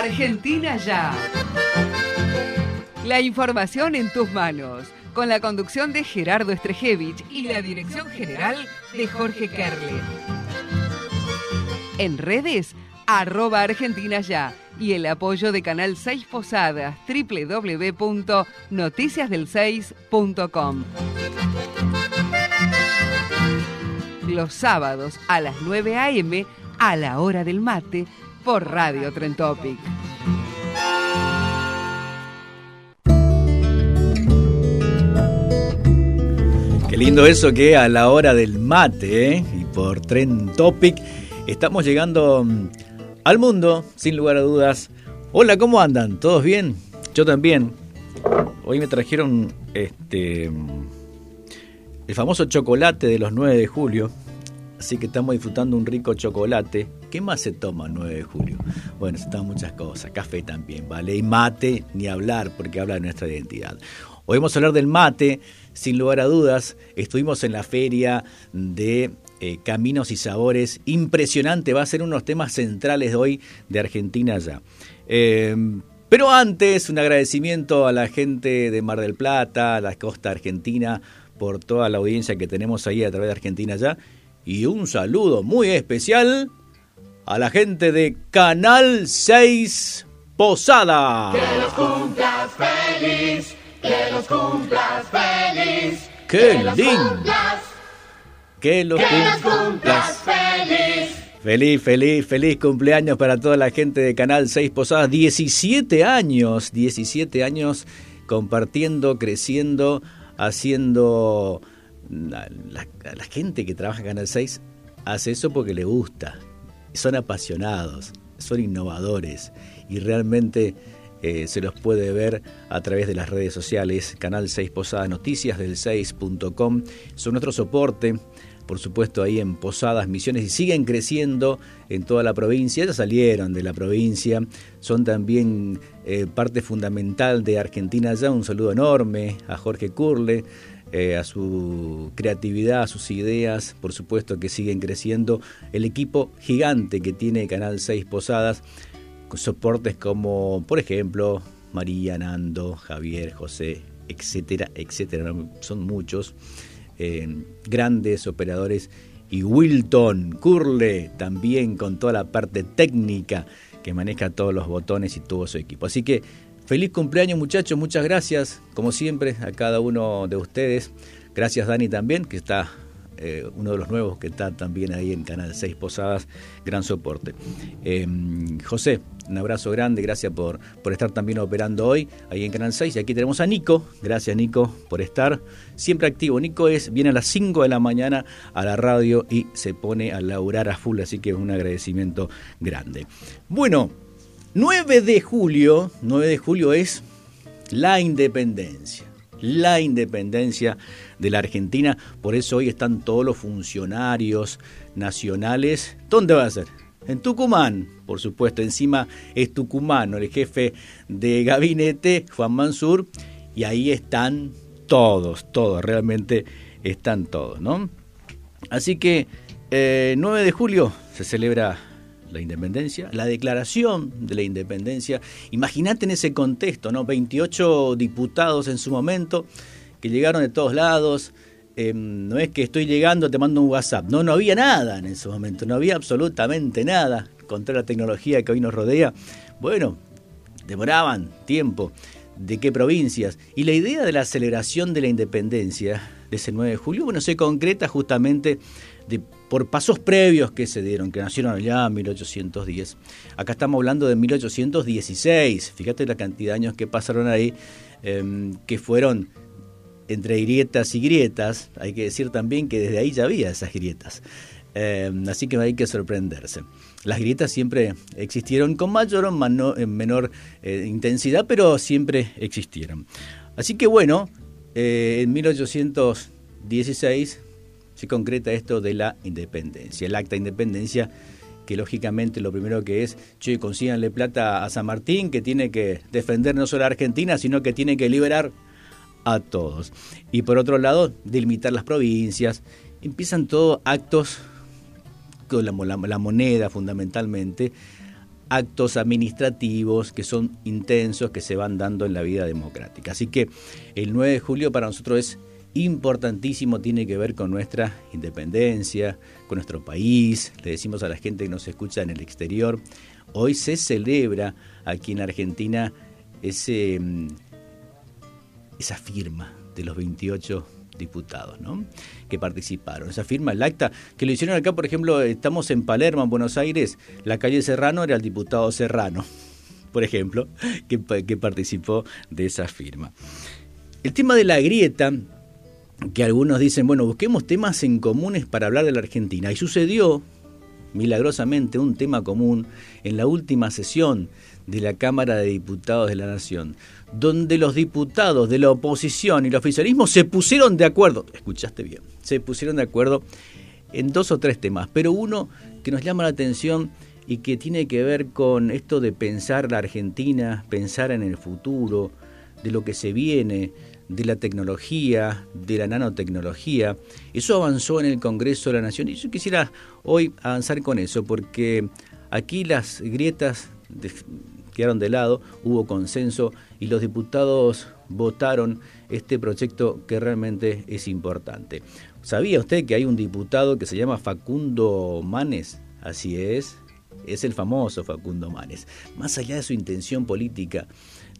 Argentina ya. La información en tus manos. Con la conducción de Gerardo Estrejevich y la dirección general de Jorge Kerle. En redes, arroba Argentina ya y el apoyo de Canal 6 Posadas, www.noticiasdel6.com. Los sábados a las 9 a.m. a la hora del mate por Radio Trentopic. Qué lindo eso que a la hora del mate ¿eh? y por Tren Topic estamos llegando mm, al mundo, sin lugar a dudas. Hola, ¿cómo andan? ¿Todos bien? Yo también. Hoy me trajeron este el famoso chocolate de los 9 de julio. Así que estamos disfrutando un rico chocolate. ¿Qué más se toma el 9 de julio? Bueno, se toman muchas cosas. Café también, ¿vale? Y mate, ni hablar, porque habla de nuestra identidad. Hoy vamos a hablar del mate, sin lugar a dudas. Estuvimos en la feria de eh, Caminos y Sabores. Impresionante, va a ser uno de los temas centrales de hoy de Argentina ya. Eh, pero antes, un agradecimiento a la gente de Mar del Plata, a la costa argentina, por toda la audiencia que tenemos ahí a través de Argentina ya. Y un saludo muy especial a la gente de Canal 6 Posada. Que los cumplas feliz, que los cumplas feliz. ¡Qué que los lindo! cumplas, Que los que los cumplas. cumplas feliz. Feliz, feliz, feliz cumpleaños para toda la gente de Canal 6 Posadas. 17 años, 17 años compartiendo, creciendo, haciendo... La, la- la gente que trabaja en Canal 6 hace eso porque le gusta. Son apasionados, son innovadores y realmente eh, se los puede ver a través de las redes sociales. Canal 6 Posadas Noticias del 6.com son nuestro soporte por supuesto ahí en Posadas, Misiones, y siguen creciendo en toda la provincia. Ya salieron de la provincia, son también eh, parte fundamental de Argentina ya. Un saludo enorme a Jorge Curle, eh, a su creatividad, a sus ideas, por supuesto que siguen creciendo. El equipo gigante que tiene Canal 6 Posadas, con soportes como, por ejemplo, María, Nando, Javier, José, etcétera, etcétera. Son muchos eh, grandes operadores y Wilton Curle también con toda la parte técnica que maneja todos los botones y todo su equipo. Así que feliz cumpleaños muchachos, muchas gracias como siempre a cada uno de ustedes. Gracias Dani también, que está eh, uno de los nuevos que está también ahí en Canal 6 Posadas, gran soporte. Eh, José, un abrazo grande, gracias por, por estar también operando hoy ahí en Canal 6. Y aquí tenemos a Nico, gracias Nico por estar siempre activo. Nico es, viene a las 5 de la mañana a la radio y se pone a laburar a full, así que un agradecimiento grande. Bueno, 9 de julio, 9 de julio es la independencia la independencia de la Argentina. Por eso hoy están todos los funcionarios nacionales. ¿Dónde va a ser? En Tucumán, por supuesto. Encima es tucumano, el jefe de gabinete, Juan Mansur. Y ahí están todos, todos, realmente están todos, ¿no? Así que eh, 9 de julio se celebra la independencia, la declaración de la independencia. Imagínate en ese contexto, ¿no? 28 diputados en su momento que llegaron de todos lados. Eh, no es que estoy llegando, te mando un WhatsApp. No, no había nada en ese momento, no había absolutamente nada contra la tecnología que hoy nos rodea. Bueno, demoraban tiempo. ¿De qué provincias? Y la idea de la celebración de la independencia de ese 9 de julio, bueno, se concreta justamente por pasos previos que se dieron, que nacieron allá en 1810. Acá estamos hablando de 1816. Fíjate la cantidad de años que pasaron ahí, eh, que fueron entre grietas y grietas. Hay que decir también que desde ahí ya había esas grietas. Eh, así que no hay que sorprenderse. Las grietas siempre existieron con mayor o menor eh, intensidad, pero siempre existieron. Así que bueno, eh, en 1816 se concreta esto de la independencia, el acta de independencia que lógicamente lo primero que es, che, consíganle plata a San Martín, que tiene que defender no solo a Argentina, sino que tiene que liberar a todos. Y por otro lado, delimitar las provincias. Empiezan todos actos con la, la, moneda fundamentalmente, actos administrativos que son intensos, que se van dando en la vida democrática. Así que el 9 de julio para nosotros es importantísimo, tiene que ver con nuestra independencia, con nuestro país. Le decimos a la gente que nos escucha en el exterior, hoy se celebra aquí en Argentina ese, mm, esa firma de los 28 diputados ¿no? que participaron. Esa firma, el acta, que lo hicieron acá, por ejemplo, estamos en Palermo, en Buenos Aires, la calle Serrano era el diputado Serrano, por ejemplo, que, que participó de esa firma. El tema de la grieta que algunos dicen, bueno, busquemos temas en comunes para hablar de la Argentina. Y sucedió, milagrosamente, un tema común en la última sesión de la Cámara de Diputados de la Nación, donde los diputados de la oposición y el oficialismo se pusieron de acuerdo, escuchaste bien, se pusieron de acuerdo en dos o tres temas, pero uno que nos llama la atención y que tiene que ver con esto de pensar la Argentina, pensar en el futuro, de lo que se viene, de la tecnología, de la nanotecnología. Eso avanzó en el Congreso de la Nación y yo quisiera hoy avanzar con eso porque aquí las grietas quedaron de lado, hubo consenso y los diputados votaron este proyecto que realmente es importante. ¿Sabía usted que hay un diputado que se llama Facundo Manes? Así es, es el famoso Facundo Manes. Más allá de su intención política,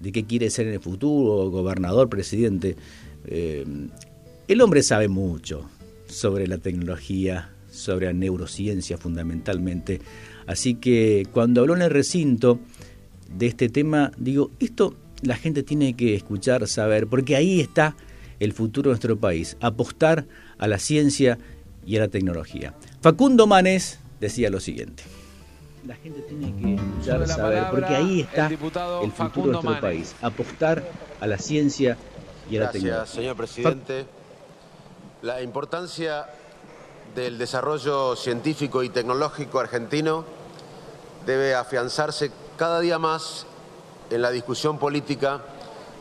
de qué quiere ser en el futuro, gobernador, presidente. Eh, el hombre sabe mucho sobre la tecnología, sobre la neurociencia fundamentalmente. Así que cuando habló en el recinto de este tema, digo, esto la gente tiene que escuchar, saber, porque ahí está el futuro de nuestro país, apostar a la ciencia y a la tecnología. Facundo Manes decía lo siguiente la gente tiene que escuchar, saber, porque ahí está el, futuro de nuestro país, apostar a la ciencia y a la tecnología. Gracias, señor presidente. La importancia del desarrollo científico y tecnológico argentino debe afianzarse cada día más en la discusión política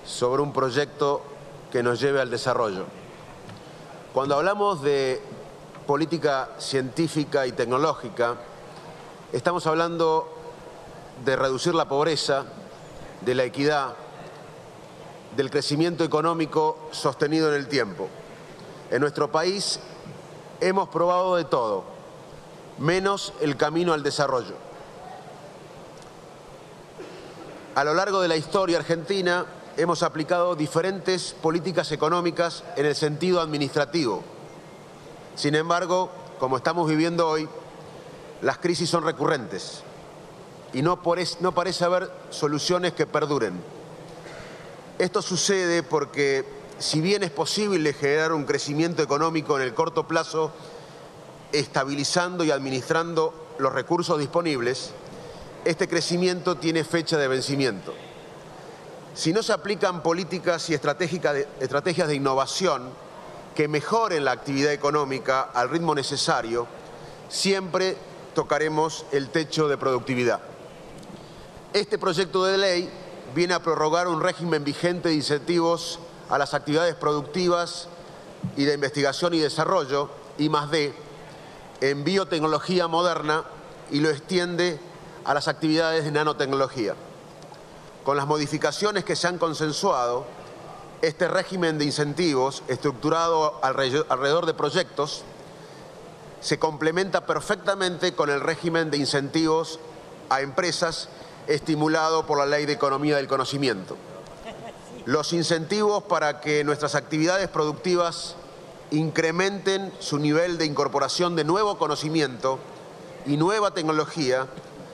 sobre un proyecto que nos lleve al desarrollo. Cuando hablamos de política científica y tecnológica, Estamos hablando de reducir la pobreza, de la equidad, del crecimiento económico sostenido en el tiempo. En nuestro país hemos probado de todo, menos el camino al desarrollo. A lo largo de la historia argentina hemos aplicado diferentes políticas económicas en el sentido administrativo. Sin embargo, como estamos viviendo hoy, las crisis son recurrentes y no, parece haber soluciones que perduren. Esto sucede porque si bien es posible generar un crecimiento económico en el corto plazo, estabilizando y administrando los recursos disponibles, este crecimiento tiene fecha de vencimiento. Si no se aplican políticas y estrategias de innovación que mejoren la actividad económica al ritmo necesario, siempre tocaremos el techo de productividad. Este proyecto de ley viene a prorrogar un régimen vigente de incentivos a las actividades productivas y de investigación y desarrollo, y más de, en biotecnología moderna y lo extiende a las actividades de nanotecnología. Con las modificaciones que se han consensuado, este régimen de incentivos, estructurado alrededor de proyectos, se complementa perfectamente con el régimen de incentivos a empresas estimulado por la Ley de Economía del Conocimiento. Los incentivos para que nuestras actividades productivas incrementen su nivel de incorporación de nuevo conocimiento y nueva tecnología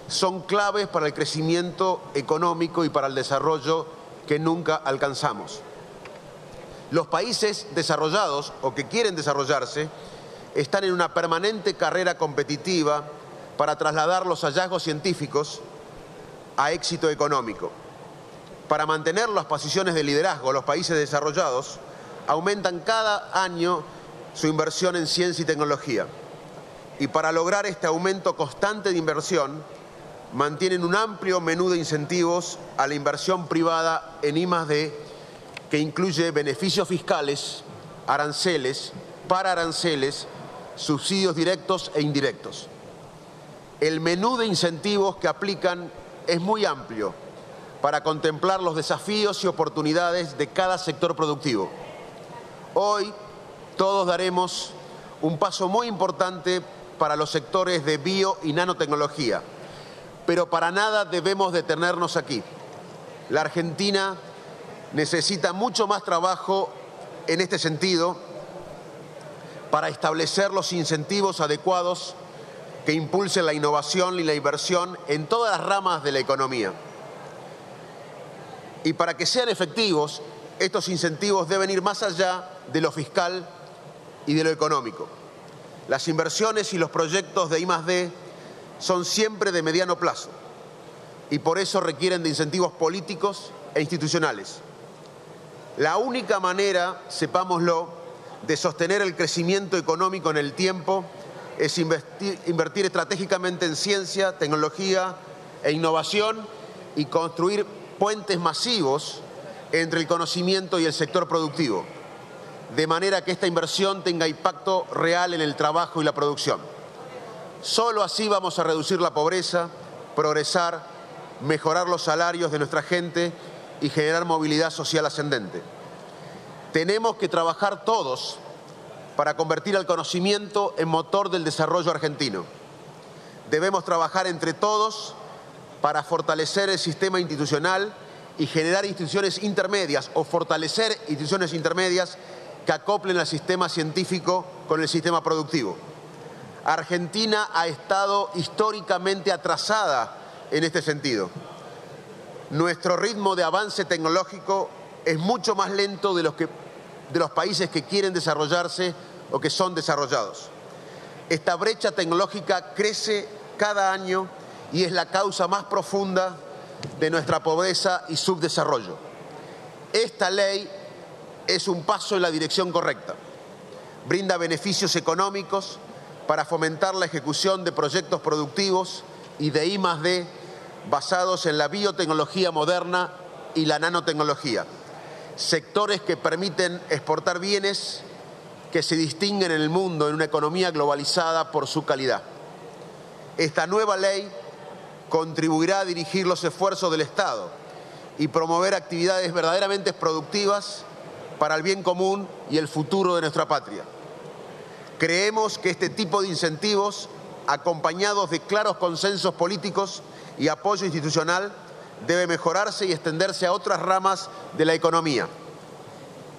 son claves para el crecimiento económico y para el desarrollo que nunca alcanzamos. Los países desarrollados o que quieren desarrollarse están en una permanente carrera competitiva para trasladar los hallazgos científicos a éxito económico. Para mantener las posiciones de liderazgo, los países desarrollados aumentan cada año su inversión en ciencia y tecnología. Y para lograr este aumento constante de inversión, mantienen un amplio menú de incentivos a la inversión privada en I+D que incluye beneficios fiscales, aranceles, para aranceles, subsidios directos e indirectos. El menú de incentivos que aplican es muy amplio para contemplar los desafíos y oportunidades de cada sector productivo. Hoy todos daremos un paso muy importante para los sectores de bio y nanotecnología, pero para nada debemos detenernos aquí. La Argentina necesita mucho más trabajo en este sentido para establecer los incentivos adecuados que impulsen la innovación y la inversión en todas las ramas de la economía. Y para que sean efectivos, estos incentivos deben ir más allá de lo fiscal y de lo económico. Las inversiones y los proyectos de I+D son siempre de mediano plazo y por eso requieren de incentivos políticos e institucionales. La única manera, sepámoslo, de sostener el crecimiento económico en el tiempo es invertir, estratégicamente en ciencia, tecnología e innovación y construir puentes masivos entre el conocimiento y el sector productivo, de manera que esta inversión tenga impacto real en el trabajo y la producción. Solo así vamos a reducir la pobreza, progresar, mejorar los salarios de nuestra gente y generar movilidad social ascendente. Tenemos que trabajar todos para convertir el conocimiento en motor del desarrollo argentino. Debemos trabajar entre todos para fortalecer el sistema institucional y generar instituciones intermedias o fortalecer instituciones intermedias que acoplen al sistema científico con el sistema productivo. Argentina ha estado históricamente atrasada en este sentido. Nuestro ritmo de avance tecnológico es mucho más lento de, los que, de los países que quieren desarrollarse o que son desarrollados. Esta brecha tecnológica crece cada año y es la causa más profunda de nuestra pobreza y subdesarrollo. Esta ley es un paso en la dirección correcta. Brinda beneficios económicos para fomentar la ejecución de proyectos productivos y de I D basados en la biotecnología moderna y la nanotecnología, sectores que permiten exportar bienes que se distinguen en el mundo en una economía globalizada por su calidad. Esta nueva ley contribuirá a dirigir los esfuerzos del Estado y promover actividades verdaderamente productivas para el bien común y el futuro de nuestra patria. Creemos que este tipo de incentivos, acompañados de claros consensos políticos y apoyo institucional, debe mejorarse y extenderse a otras ramas de la economía,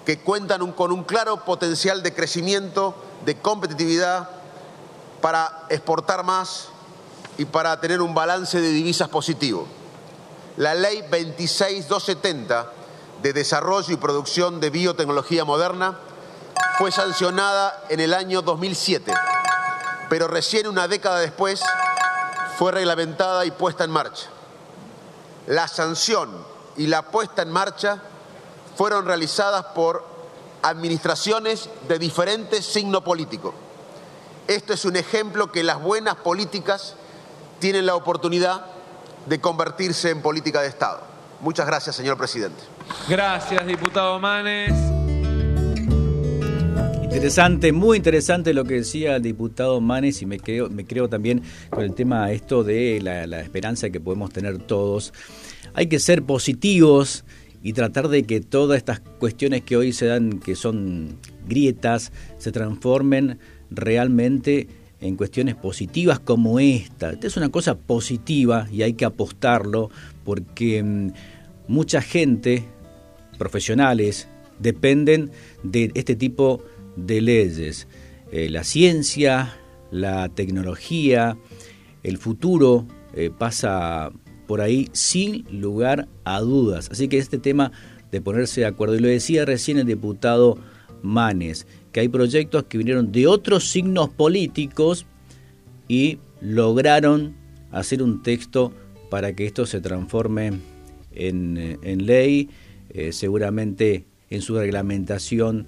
que cuentan con un claro potencial de crecimiento, de competitividad, para exportar más y para tener un balance de divisas positivo. La ley 26270 de Desarrollo y Producción de Biotecnología Moderna fue sancionada en el año 2007, pero recién una década después fue reglamentada y puesta en marcha. La sanción y la puesta en marcha fueron realizadas por administraciones de diferente signo político. Esto es un ejemplo que las buenas políticas tienen la oportunidad de convertirse en política de Estado. Muchas gracias, señor presidente. Gracias, diputado Manes. Interesante, muy interesante lo que decía el diputado Manes y me creo, también con el tema esto de la, la esperanza que podemos tener todos. Hay que ser positivos y tratar de que todas estas cuestiones que hoy se dan, que son grietas, se transformen realmente en cuestiones positivas como esta. Esta es una cosa positiva y hay que apostarlo porque mm, mucha gente, profesionales, dependen de este tipo de leyes. Eh, la ciencia, la tecnología, el futuro eh, pasa por ahí sin lugar a dudas. Así que este tema de ponerse de acuerdo, y lo decía recién el diputado Manes, que hay proyectos que vinieron de otros signos políticos y lograron hacer un texto para que esto se transforme en, eh, en ley, seguramente en su reglamentación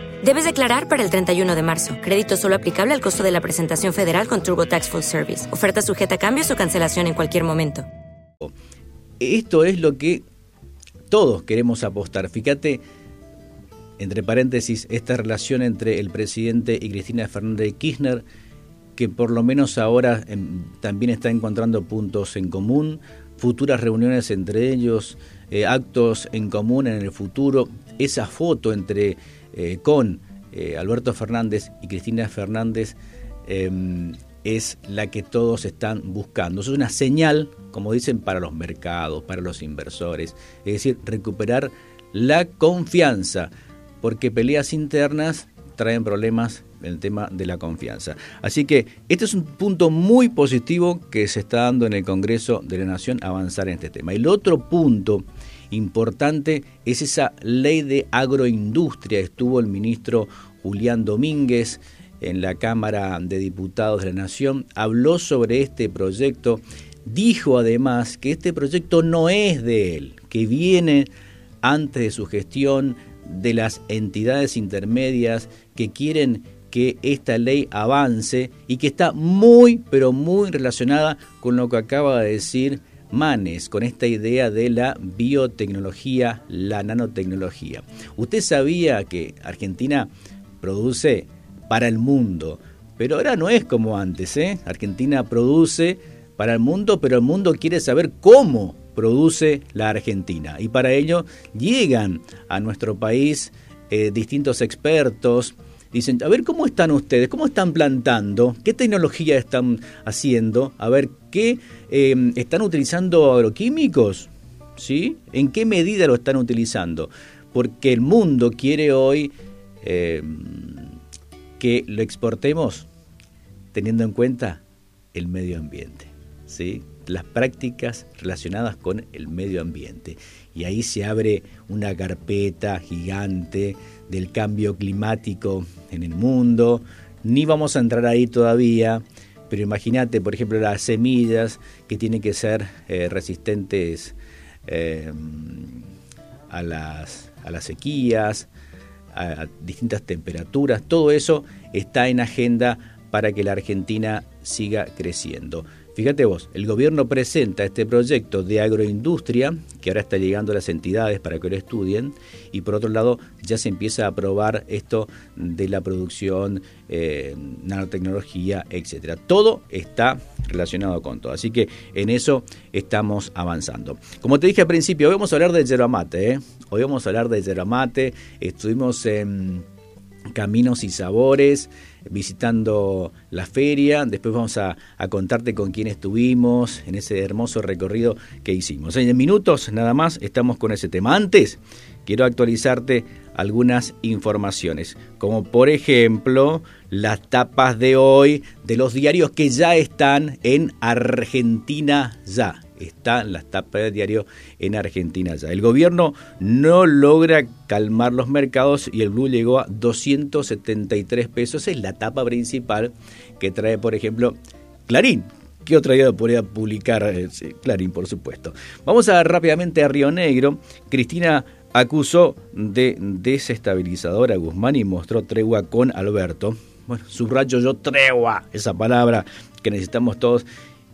Debes declarar para el 31 de marzo. Crédito solo aplicable al costo de la presentación federal con TurboTax Full Service. Oferta sujeta a cambios o cancelación en cualquier momento. Esto es lo que todos queremos apostar. Fíjate, entre paréntesis, esta relación entre el presidente y Cristina Fernández de Kirchner, que por lo menos ahora em, también está encontrando puntos en común, futuras reuniones entre ellos, eh, actos en común en el futuro, esa foto entre eh, con eh, Alberto Fernández y Cristina Fernández em, es la que todos están buscando. Es una señal, como dicen, para los mercados, para los inversores. Es decir, recuperar la confianza, porque peleas internas traen problemas en el tema de la confianza. Así que este es un punto muy positivo que se está dando en el Congreso de la Nación avanzar en este tema. El otro punto importante es esa ley de agroindustria. Estuvo el ministro Julián Domínguez en la Cámara de Diputados de la Nación, habló sobre este proyecto, dijo además que este proyecto no es de él, que viene antes de su gestión de las entidades intermedias que quieren que esta ley avance y que está muy, pero muy relacionada con lo que acaba de decir Manes, con esta idea de la biotecnología, la nanotecnología. ¿Usted sabía que Argentina produce para el mundo. Pero ahora no es como antes, ¿eh? Argentina produce para el mundo, pero el mundo quiere saber cómo produce la Argentina. Y para ello llegan a nuestro país eh, distintos expertos. Dicen, a ver, ¿cómo están ustedes? ¿Cómo están plantando? ¿Qué tecnología están haciendo? A ver, ¿qué eh, están utilizando agroquímicos? ¿Sí? ¿En qué medida lo están utilizando? Porque el mundo quiere hoy eh, que lo exportemos teniendo en cuenta el medio ambiente, ¿sí? las prácticas relacionadas con el medio ambiente. Y ahí se abre una carpeta gigante del cambio climático en el mundo. Ni vamos a entrar ahí todavía, pero imagínate, por ejemplo, las semillas que tienen que ser eh, resistentes eh, a, las, a las sequías, a, distintas temperaturas, todo eso está en agenda para que la Argentina siga creciendo. Fíjate vos, el gobierno presenta este proyecto de agroindustria, que ahora está llegando a las entidades para que lo estudien, y por otro lado ya se empieza a aprobar esto de la producción, eh, nanotecnología, etcétera. Todo está relacionado con todo, así que en eso estamos avanzando. Como te dije al principio, hoy vamos a hablar de yerba mate, ¿eh? hoy vamos a hablar de yerba mate, estuvimos en Caminos y Sabores, visitando la feria. Después vamos a, contarte con quién estuvimos en ese hermoso recorrido que hicimos. En minutos nada más estamos con ese tema. Antes, quiero actualizarte algunas informaciones, como por ejemplo las tapas de hoy de los diarios que ya están en Argentina ya están las tapas de diario en Argentina ya. El gobierno no logra calmar los mercados y el blue llegó a 273 pesos. Es la tapa principal que trae, por ejemplo, Clarín. ¿Qué otra idea podría publicar eh, Clarín, por supuesto? Vamos a rápidamente a Río Negro. Cristina acusó de desestabilizador a Guzmán y mostró tregua con Alberto. Bueno, subrayo yo tregua, esa palabra que necesitamos todos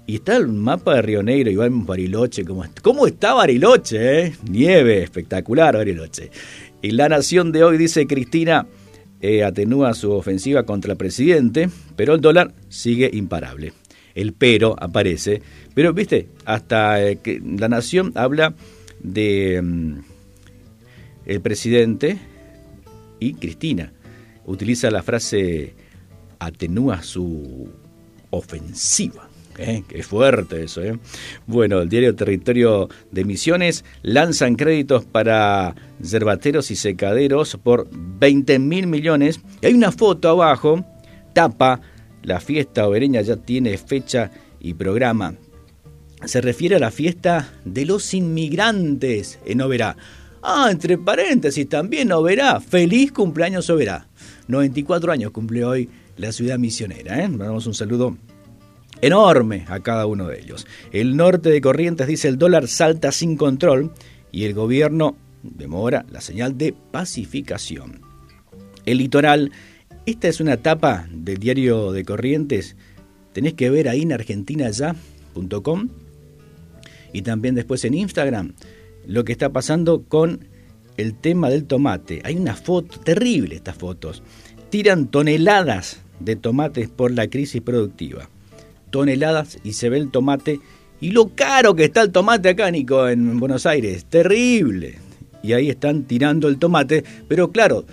Y está el mapa de Río Negro, igual Bariloche. ¿Cómo, est- cómo está Bariloche? eh? Nieve, espectacular Bariloche. Y la nación de hoy, dice Cristina, eh, atenúa su ofensiva contra el presidente, pero el dólar sigue imparable. El pero aparece. Pero, viste, hasta eh, que la nación habla de mm, el presidente y Cristina. Utiliza la frase atenúa su ofensiva. ¿Eh? Qué fuerte eso, ¿eh? Bueno, el diario Territorio de Misiones lanzan créditos para yerbateros y secaderos por 20 mil millones. Y hay una foto abajo, tapa, la fiesta obereña ya tiene fecha y programa. Se refiere a la fiesta de los inmigrantes en Oberá. Ah, entre paréntesis, también Oberá. Feliz cumpleaños Oberá. 94 años cumple hoy la ciudad misionera. ¿eh? Mandamos un saludo enorme a cada uno de ellos. El norte de Corrientes dice el dólar salta sin control y el gobierno demora la señal de pacificación. El litoral, esta es una etapa del diario de Corrientes. Tenés que ver ahí en argentinaya.com y también después en Instagram lo que está pasando con el tema del tomate. Hay una foto, terrible estas fotos. Tiran toneladas de tomates por la crisis productiva. Toneladas y se ve el tomate y lo caro que está el tomate acá, Nico, en Buenos Aires. Terrible. Y ahí están tirando el tomate. Pero claro,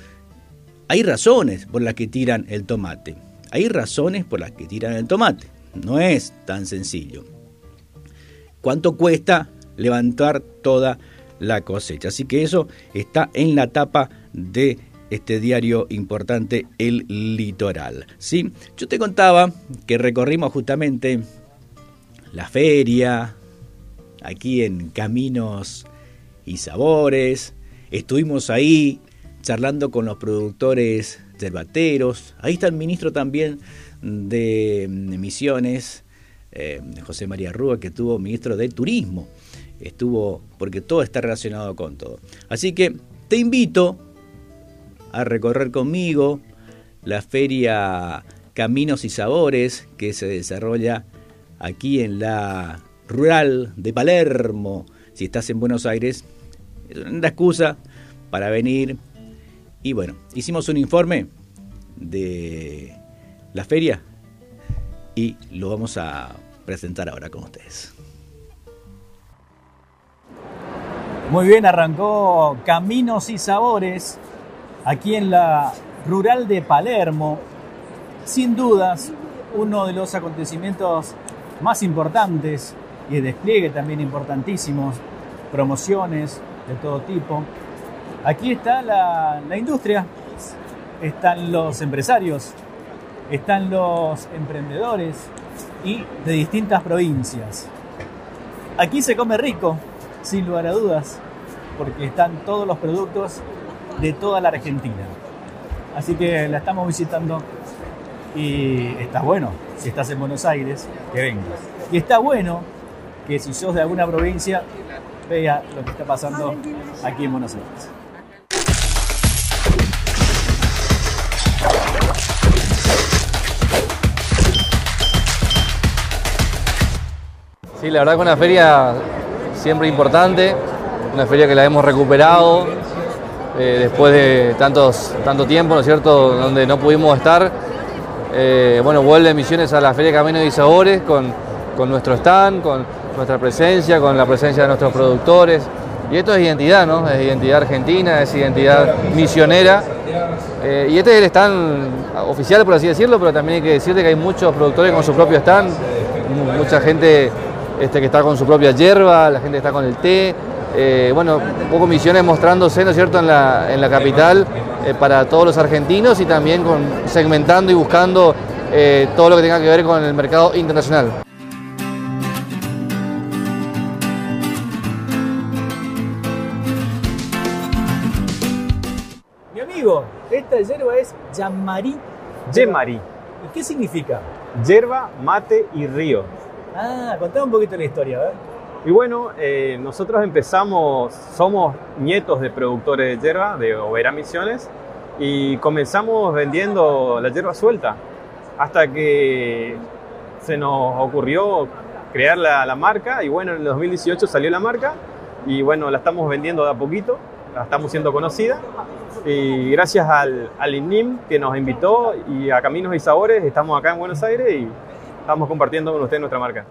hay razones por las que tiran el tomate. Hay razones por las que tiran el tomate. No es tan sencillo. ¿Cuánto cuesta levantar toda la cosecha? Así que eso está en la tapa de este diario importante, El Litoral. ¿sí? Yo te contaba que recorrimos justamente la feria, aquí en Caminos y Sabores. Estuvimos ahí charlando con los productores yerbateros. Ahí está el ministro también de Misiones, eh, José María Rúa, que estuvo ministro de Turismo. Estuvo, porque todo está relacionado con todo. Así que te invito a recorrer conmigo la feria Caminos y Sabores que se desarrolla aquí en la rural de Palermo. Si estás en Buenos Aires, es una excusa para venir. Y bueno, hicimos un informe de la feria y lo vamos a presentar ahora con ustedes. Muy bien, arrancó Caminos y Sabores aquí en la rural de Palermo. Sin dudas, uno de los acontecimientos más importantes y de despliegue también importantísimos, promociones de todo tipo. Aquí está la, la industria, están los empresarios, están los emprendedores y de distintas provincias. Aquí se come rico, sin lugar a dudas, porque están todos los productos de toda la Argentina. Así que la estamos visitando y está bueno, si estás en Buenos Aires, que vengas. Y está bueno que si sos de alguna provincia, vea lo que está pasando aquí en Buenos Aires. Sí, la verdad que una feria siempre importante, una feria que la hemos recuperado eh, después de tantos, tanto tiempo, ¿no es cierto?, donde no pudimos estar. Eh, bueno, vuelve Misiones a la Feria Caminos y Sabores con, con nuestro stand, con nuestra presencia, con la presencia de nuestros productores. Y esto es identidad, ¿no? Es identidad argentina, es identidad misionera. Eh, y este es el stand oficial, por así decirlo, pero también hay que decirte que hay muchos productores con su propio stand, mu- mucha gente este, que está con su propia hierba, la gente que está con el té. Eh, bueno, un poco Misiones mostrándose, ¿no es cierto?, en la, en la capital eh, para todos los argentinos y también con, segmentando y buscando eh, todo lo que tenga que ver con el mercado internacional. Mi amigo, esta hierba es Yamari. Yemari, ¿Y qué significa? yerba, mate y río. Ah, contame un poquito la historia, a ver. Y bueno, eh, nosotros empezamos, somos nietos de productores de yerba, de Oberá Misiones, y comenzamos vendiendo la yerba suelta, hasta que se nos ocurrió crear la, la marca y bueno, en el 2018 salió la marca y bueno, la estamos vendiendo de a poquito, la estamos siendo conocida y gracias al, al INIM que nos invitó y a Caminos y Sabores estamos acá en Buenos Aires y estamos compartiendo con ustedes nuestra marca.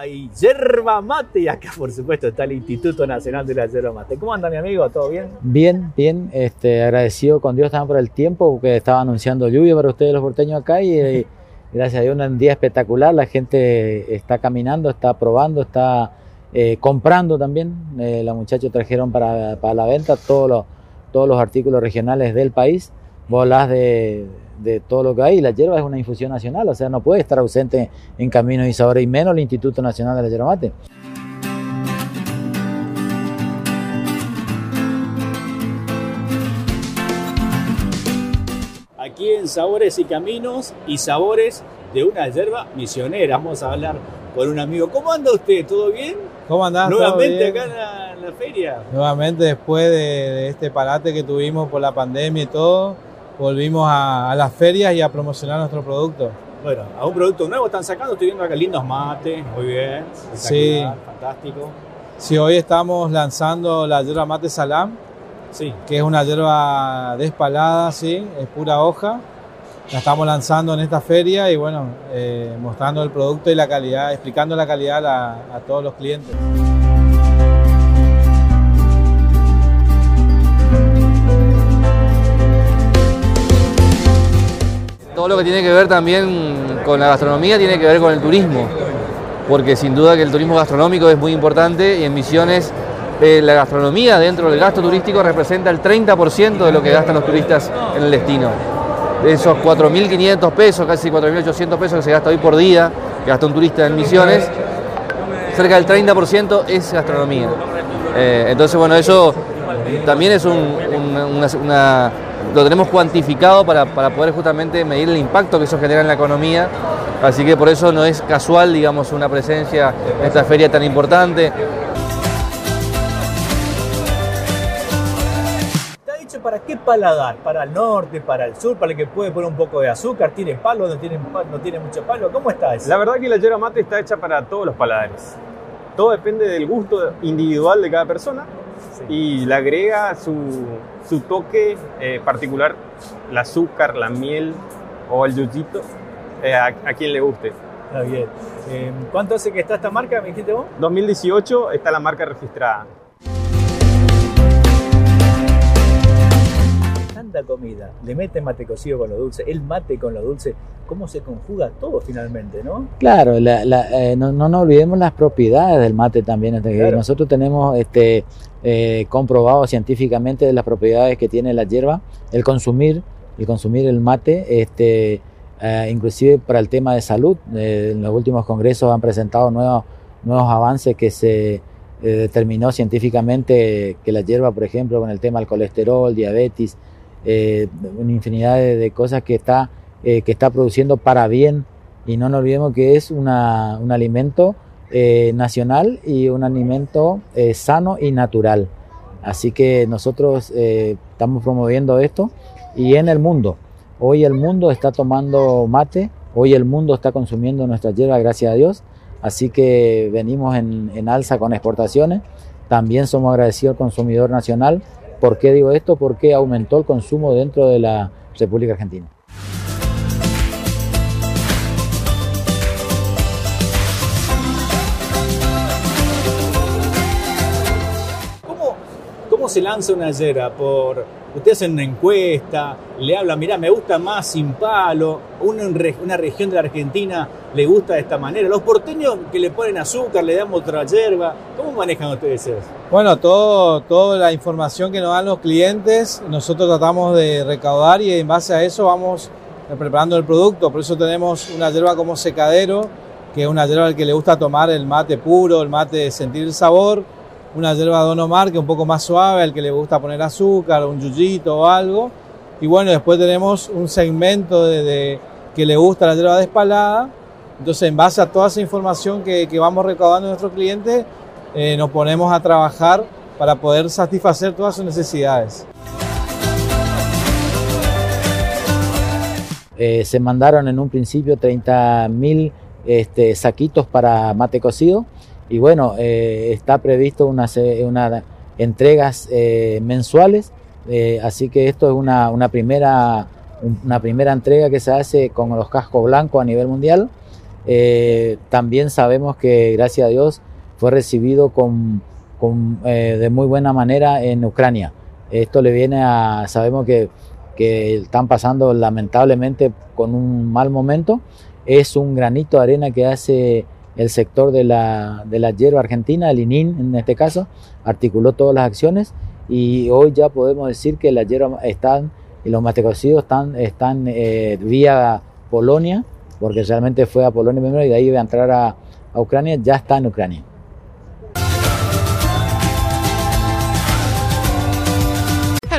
Hay yerba mate y acá por supuesto está el Instituto Nacional de la Yerba Mate. ¿Cómo anda mi amigo? ¿Todo bien? Bien, bien, este, agradecido con Dios también por el tiempo, porque estaba anunciando lluvia para ustedes los porteños acá y, y gracias a Dios un día espectacular, la gente está caminando, está probando, está eh, comprando también, eh, los muchachos trajeron para, para la venta todos los, todos los artículos regionales del país, bolas de, de todo lo que hay. La hierba es una infusión nacional, o sea, no puede estar ausente en Caminos y Sabores, y menos el Instituto Nacional de la Yerba Mate. Aquí en Sabores y Caminos y Sabores de una yerba misionera. Vamos a hablar con un amigo. ¿Cómo anda usted? ¿Todo bien? ¿Cómo andás? ¿Todo Nuevamente acá en la, en la feria. Nuevamente después de, de este parate que tuvimos por la pandemia y todo, volvimos a, a las ferias y a promocionar nuestro producto. Bueno, a un producto nuevo están sacando, estoy viendo acá lindos mates, muy bien, Sí. fantástico. Sí, hoy estamos lanzando la yerba mate salam, Sí. que es una yerba despalada, sí, es pura hoja. La estamos lanzando en esta feria y bueno, eh, mostrando el producto y la calidad, explicando la calidad a todos los clientes. Todo lo que tiene que ver también con la gastronomía tiene que ver con el turismo, porque sin duda que el turismo gastronómico es muy importante y en Misiones eh, la gastronomía dentro del gasto turístico representa el 30% de lo que gastan los turistas en el destino. De esos 4.500 pesos, casi 4.800 pesos que se gasta hoy por día, que gasta un turista en Misiones, cerca del 30% es gastronomía. Eh, entonces, bueno, eso también es un- un- una, una- lo tenemos cuantificado para, para poder justamente medir el impacto que eso genera en la economía. Así que por eso no es casual, digamos, una presencia en esta feria tan importante. ¿Está hecho para qué paladar? ¿Para el norte, para el sur, para el que puede poner un poco de azúcar? ¿Tiene palo, no tiene, no tiene mucho palo? ¿Cómo está eso? La verdad que la yerba mate está hecha para todos los paladares. Todo depende del gusto individual de cada persona y le agrega su, su toque eh, particular, el azúcar, la miel o el yuyito eh, a, a quien le guste. Está bien. Eh, ¿Cuánto hace que está esta marca, me dijiste vos? 2018 está la marca registrada. Comida, le mete mate cocido con lo dulce, el mate con lo dulce, ¿cómo se conjuga todo finalmente, no? Claro, la- la- eh, no, no nos olvidemos las propiedades del mate también. este, Claro. Nosotros tenemos este, eh, comprobado científicamente las propiedades que tiene la hierba, el consumir, el consumir el mate, este, eh, inclusive para el tema de salud. eh, en los últimos congresos han presentado nuevos, nuevos avances que se determinó científicamente que la hierba, por ejemplo, con el tema del colesterol, diabetes, eh, una infinidad de, cosas que está, eh, que está produciendo para bien y no nos olvidemos que es un alimento eh, nacional y un alimento sano y natural. Así que nosotros estamos promoviendo esto y en el mundo. Hoy el mundo está tomando mate, hoy el mundo está consumiendo nuestra hierba, gracias a Dios. Así que venimos en, en alza con exportaciones. También somos agradecidos al consumidor nacional. ¿Por qué digo esto? Porque aumentó el consumo dentro de la República Argentina. Se lanza una yerba? Por, usted hace una encuesta, le habla, mirá, me gusta más sin palo, una, una región de la Argentina le gusta de esta manera. Los porteños que le ponen azúcar, le damos otra yerba, ¿cómo manejan ustedes eso? Bueno, todo, toda la información que nos dan los clientes, nosotros tratamos de recaudar y en base a eso vamos preparando el producto. Por eso tenemos una yerba como secadero, que es una yerba al que le gusta tomar el mate puro, el mate sentir el sabor. Una yerba Don Omar, que es un poco más suave, al que le gusta poner azúcar, un yuyito o algo. Y bueno, después tenemos un segmento que le gusta la yerba despalada. Entonces, en base a toda esa información que, que vamos recaudando de nuestros clientes, eh, nos ponemos a trabajar para poder satisfacer todas sus necesidades. Eh, se mandaron en un principio 30 mil este, saquitos para mate cocido y bueno, eh, está previsto unas una entregas eh, mensuales, así que esto es una, primera, una primera entrega que se hace con los cascos blancos a nivel mundial. también sabemos que gracias a Dios fue recibido con de muy buena manera en Ucrania. Esto le viene a, sabemos que que están pasando lamentablemente con un mal momento. Es un granito de arena que hace el sector de la, de la hierba argentina, el ININ en este caso, articuló todas las acciones y hoy ya podemos decir que la hierba están y los matecocidos están, están eh, vía Polonia, porque realmente fue a Polonia primero y de ahí iba a entrar a, a Ucrania, ya está en Ucrania.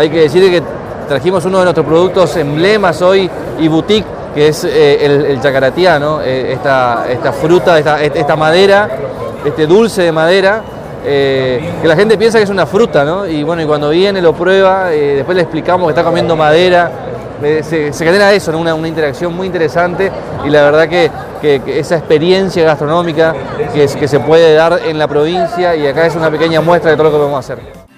Hay que decir que trajimos uno de nuestros productos emblemas hoy y boutique que es eh, el, el eh, esta, esta, fruta, esta, madera, este dulce de madera, eh, que la gente piensa que es una fruta, ¿no? y bueno, y cuando viene lo prueba, después le explicamos que está comiendo madera, se, genera eso, una, una, interacción muy interesante y la verdad que, que, esa experiencia gastronómica que, que se puede dar en la provincia y acá es una pequeña muestra de todo lo que podemos hacer.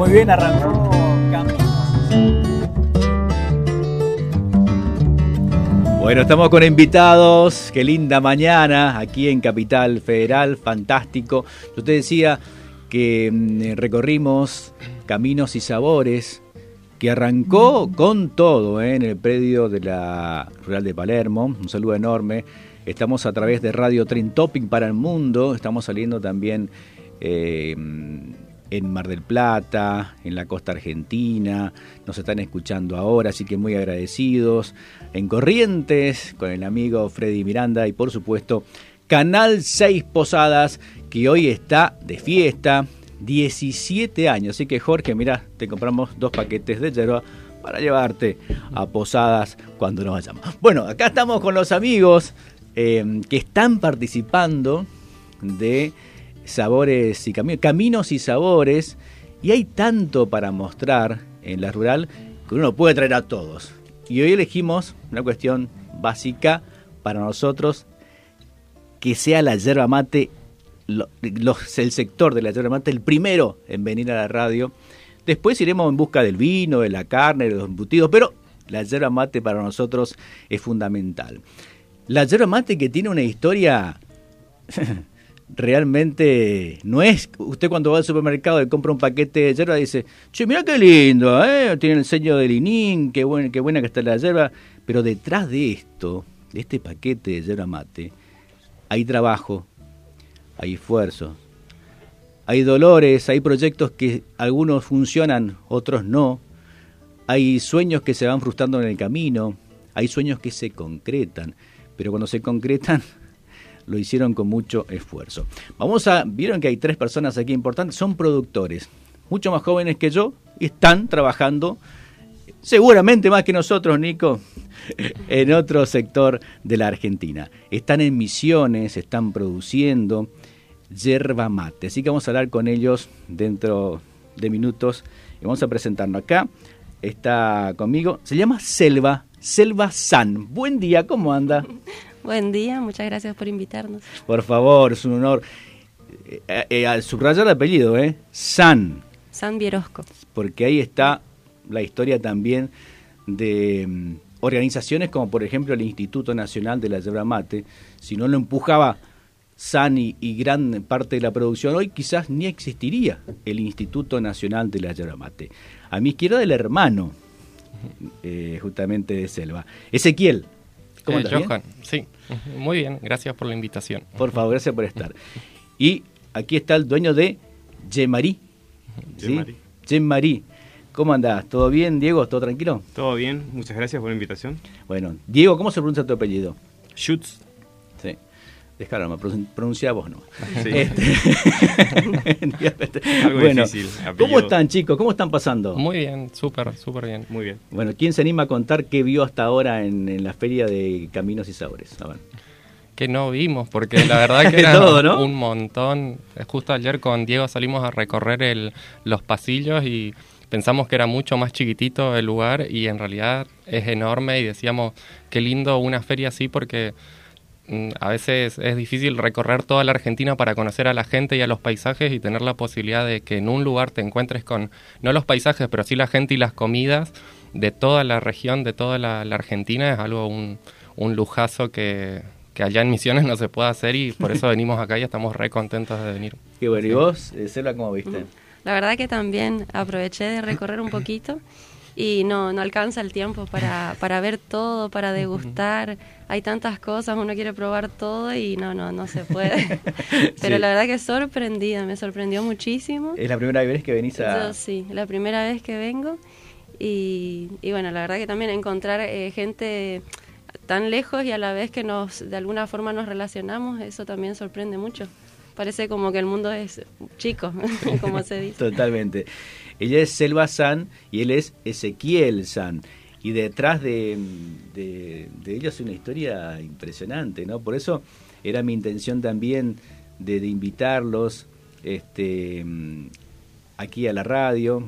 Muy bien, arrancó Bueno, estamos con invitados, qué linda mañana aquí en Capital Federal, fantástico. Yo te decía que mm, recorrimos caminos y sabores, que arrancó con todo ¿eh? en el predio de la Rural de Palermo. Un saludo enorme. Estamos a través de Radio Tren Topping para el mundo. Estamos saliendo también eh, en Mar del Plata, en la costa argentina, nos están escuchando ahora, así que muy agradecidos. En Corrientes, con el amigo Freddy Miranda y por supuesto Canal 6 Posadas, que hoy está de fiesta, 17 años. Así que Jorge, mira, te compramos dos paquetes de yerba para llevarte a Posadas cuando nos vayamos. Bueno, acá estamos con los amigos eh, que están participando de sabores y caminos, caminos y sabores, y hay tanto para mostrar en la rural que uno puede traer a todos. Y hoy elegimos una cuestión básica para nosotros, que sea la yerba mate, el sector de la yerba mate, el primero en venir a la radio. Después iremos en busca del vino, de la carne, de los embutidos, pero la yerba mate para nosotros es fundamental. La yerba mate que tiene una historia realmente no es. Usted cuando va al supermercado y compra un paquete de hierba dice, che, mira qué lindo, ¿eh? tiene el sello de Linín, qué, buen, qué buena que está la hierba. Pero detrás de esto, de este paquete de hierba mate, hay trabajo, hay esfuerzo, hay dolores, hay proyectos que algunos funcionan, otros no. Hay sueños que se van frustrando en el camino, hay sueños que se concretan, pero cuando se concretan lo hicieron con mucho esfuerzo. Vamos a, vieron que hay tres personas aquí importantes, son productores, mucho más jóvenes que yo, y están trabajando, seguramente más que nosotros, Nico, en otro sector de la Argentina. Están en misiones, están produciendo yerba mate. Así que vamos a hablar con ellos dentro de minutos y vamos a presentarnos acá. Está conmigo, se llama Selva, Selva San. Buen día, ¿cómo anda? Buen día, muchas gracias por invitarnos. Por favor, es un honor. Eh, eh, al subrayar el apellido, ¿eh? San. San Vierosco. Porque ahí está la historia también de mm, organizaciones como por ejemplo el Instituto Nacional de la Yerba Mate. Si no lo empujaba San y, y gran parte de la producción, hoy quizás ni existiría el Instituto Nacional de la Yerba Mate. A mi izquierda el hermano, eh, justamente de Selva. Ezequiel. ¿Cómo Eh, estás? ¿Bien? Johan, sí, muy bien, gracias por la invitación. Por favor, gracias por estar. Y aquí está el dueño de Gemarí. ¿sí? Gemarí. ¿Cómo andás? ¿Todo bien, Diego? ¿Todo tranquilo? Todo bien, muchas gracias por la invitación. Bueno, Diego, ¿cómo se pronuncia tu apellido? Schutz. Déjalo, pronuncia vos no. Sí. Este, Algo bueno, difícil, ¿Cómo están, chicos? ¿Cómo están pasando? Muy bien, súper, súper bien. Muy bien. Bueno, ¿quién se anima a contar qué vio hasta ahora en, en la feria de Caminos y Sabores? A ver. Que no vimos, porque la verdad que era Todo, ¿no? un montón. Justo ayer con Diego salimos a recorrer el, los pasillos y pensamos que era mucho más chiquitito el lugar y en realidad es enorme y decíamos, qué lindo una feria así porque a veces es difícil recorrer toda la Argentina para conocer a la gente y a los paisajes y tener la posibilidad de que en un lugar te encuentres con, no los paisajes, pero sí la gente y las comidas de toda la región, de toda la, la Argentina, es algo, un, un lujazo que, que allá en Misiones no se puede hacer y por eso venimos acá y estamos re contentos de venir. Qué bueno, ¿y vos, eh, Selva, cómo viste? La verdad que también aproveché de recorrer un poquito y no, no alcanza el tiempo para, para ver todo, para degustar. Hay tantas cosas, uno quiere probar todo y no, no, no se puede. Pero Sí. la verdad que sorprendida, me sorprendió muchísimo. Es la primera vez que venís a... Yo sí, la primera vez que vengo y, y bueno, la verdad que también encontrar eh, gente tan lejos y a la vez que nos de alguna forma nos relacionamos, eso también sorprende mucho. Parece como que el mundo es chico, como se dice. Totalmente. Ella es Selva San y él es Ezequiel San. Y detrás de, de, de ellos una historia impresionante, ¿no? Por eso era mi intención también de, de invitarlos este, aquí a la radio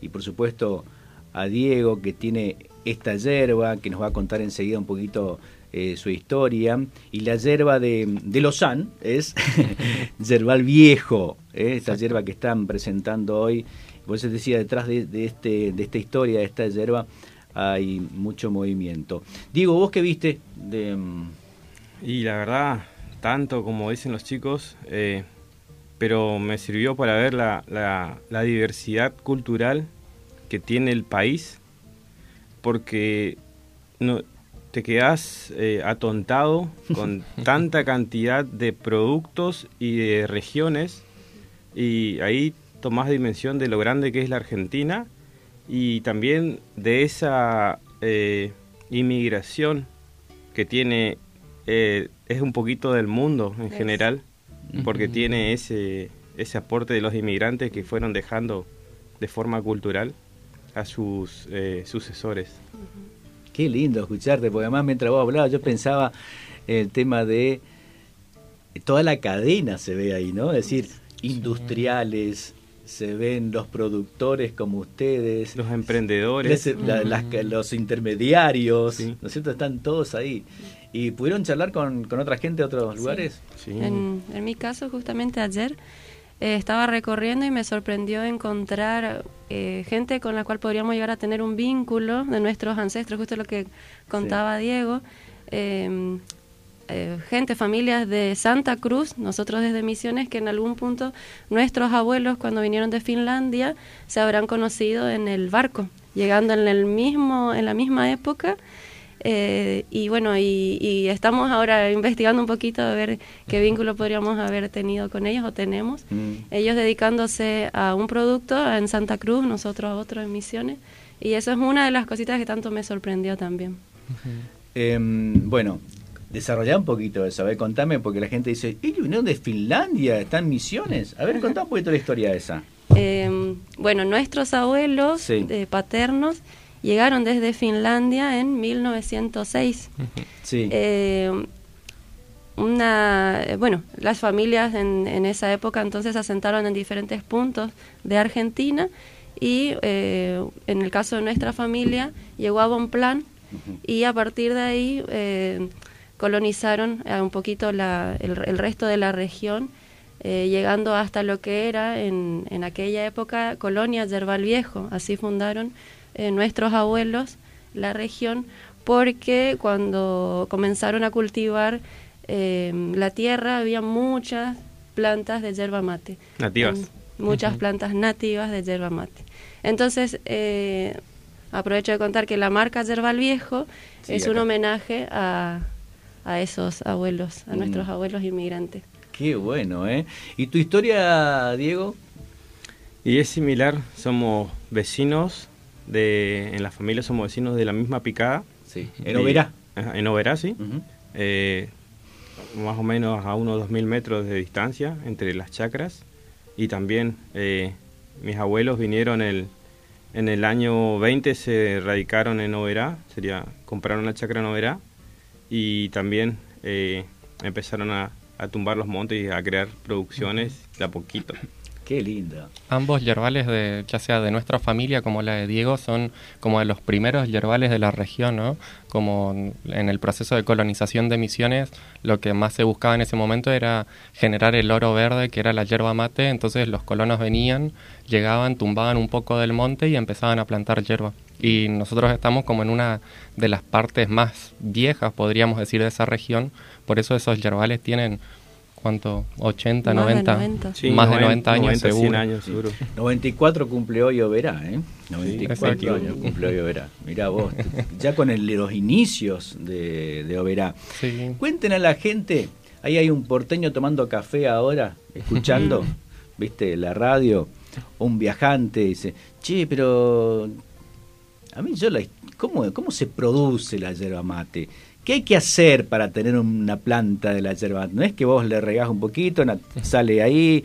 y por supuesto a Diego que tiene esta yerba que nos va a contar enseguida un poquito eh, su historia y la yerba de, de Lozán es yerbal viejo eh, esta yerba que están presentando hoy por eso decía detrás de, de este de esta historia de esta yerba hay mucho movimiento. Diego vos qué viste de mm, Y la verdad, tanto como dicen los chicos, eh, pero me sirvió para ver la, la- la diversidad cultural que tiene el país, porque no, te quedas eh, atontado con tanta cantidad de productos y de regiones, y ahí tomás dimensión de lo grande que es la Argentina y también de esa eh, inmigración que tiene, eh, es un poquito del mundo en general, porque tiene ese, ese aporte de los inmigrantes que fueron dejando de forma cultural a sus eh, sucesores. Qué lindo escucharte, porque además mientras vos hablabas yo pensaba en el tema de toda la cadena se ve ahí, ¿no? Es decir, industriales, se ven los productores como ustedes, los emprendedores, les- la- las ca- los intermediarios, ¿no es cierto? Están todos ahí. ¿Y pudieron charlar con, con otra gente de otros lugares? En, en mi caso, justamente ayer eh, estaba recorriendo y me sorprendió encontrar eh, gente con la cual podríamos llegar a tener un vínculo de nuestros ancestros, justo lo que contaba Diego. Eh, eh, gente, familias de Santa Cruz, nosotros desde Misiones, que en algún punto nuestros abuelos cuando vinieron de Finlandia se habrán conocido en el barco, llegando en el mismo, en la misma época. Eh, y bueno, y, y estamos ahora investigando un poquito a ver qué vínculo podríamos haber tenido con ellos o tenemos. Ellos dedicándose a un producto en Santa Cruz, nosotros a otro en Misiones. Y eso es una de las cositas que tanto me sorprendió también. Em, bueno, desarrollá un poquito eso, a ver, contame, porque la gente dice, ellos vinieron de Finlandia, están misiones. A ver, contá un poquito la historia esa. Eh, bueno, nuestros abuelos Sí. eh, paternos llegaron desde Finlandia en 1906. Sí. Eh, una, bueno, las familias en, en esa época entonces se asentaron en diferentes puntos de Argentina y eh, en el caso de nuestra familia llegó a Bonplan y a partir de ahí eh, colonizaron eh, un poquito la, el, el resto de la región, eh, llegando hasta lo que era en, en aquella época Colonia Yerbal Viejo. Así fundaron eh, nuestros abuelos la región, porque cuando comenzaron a cultivar eh, la tierra había muchas plantas de yerba mate. Nativas. En- muchas plantas nativas de yerba mate. Entonces, aprovecho de contar que la marca Yerbal Viejo Sí, es un homenaje a, a esos abuelos, a Mm. nuestros abuelos inmigrantes. Qué bueno, ¿eh? ¿Y tu historia, Diego? Y es similar, somos vecinos de, en la familia somos vecinos de la misma picada. Sí, en Oberá. En Oberá, sí. Eh, más o menos a unos 2.000 metros de distancia entre las chacras. Y también eh, mis abuelos vinieron el, en el año 20, se radicaron en Oberá, sería, compraron la chacra en Oberá. Y también eh, empezaron a, a tumbar los montes y a crear producciones de a poquito. Qué. Ambos yerbales, de, ya sea de nuestra familia como la de Diego, son como de los primeros yerbales de la región, ¿no? Como en el proceso de colonización de Misiones, lo que más se buscaba en ese momento era generar el oro verde, que era la yerba mate. Entonces los colonos venían, llegaban, tumbaban un poco del monte y empezaban a plantar yerba. Y nosotros estamos como en una de las partes más viejas, podríamos decir, de esa región. Por eso esos yerbales tienen, ¿cuánto? 80, Más de 90, 90. Sí, más de 90, 90 años 90, 100 seguro. años seguro. 94 cumple hoy Oberá, ¿eh? 94 exacto. años cumple hoy Oberá. Mirá vos, ya con el- los inicios de, de Oberá. Sí. Cuenten a la gente, ahí hay un porteño tomando café ahora, escuchando, viste, la radio, un viajante dice, che, pero a mí yo la, ¿cómo, ¿cómo se produce la yerba mate? ¿Qué hay que hacer para tener una planta de la yerba? No es que vos le regás un poquito, sale ahí.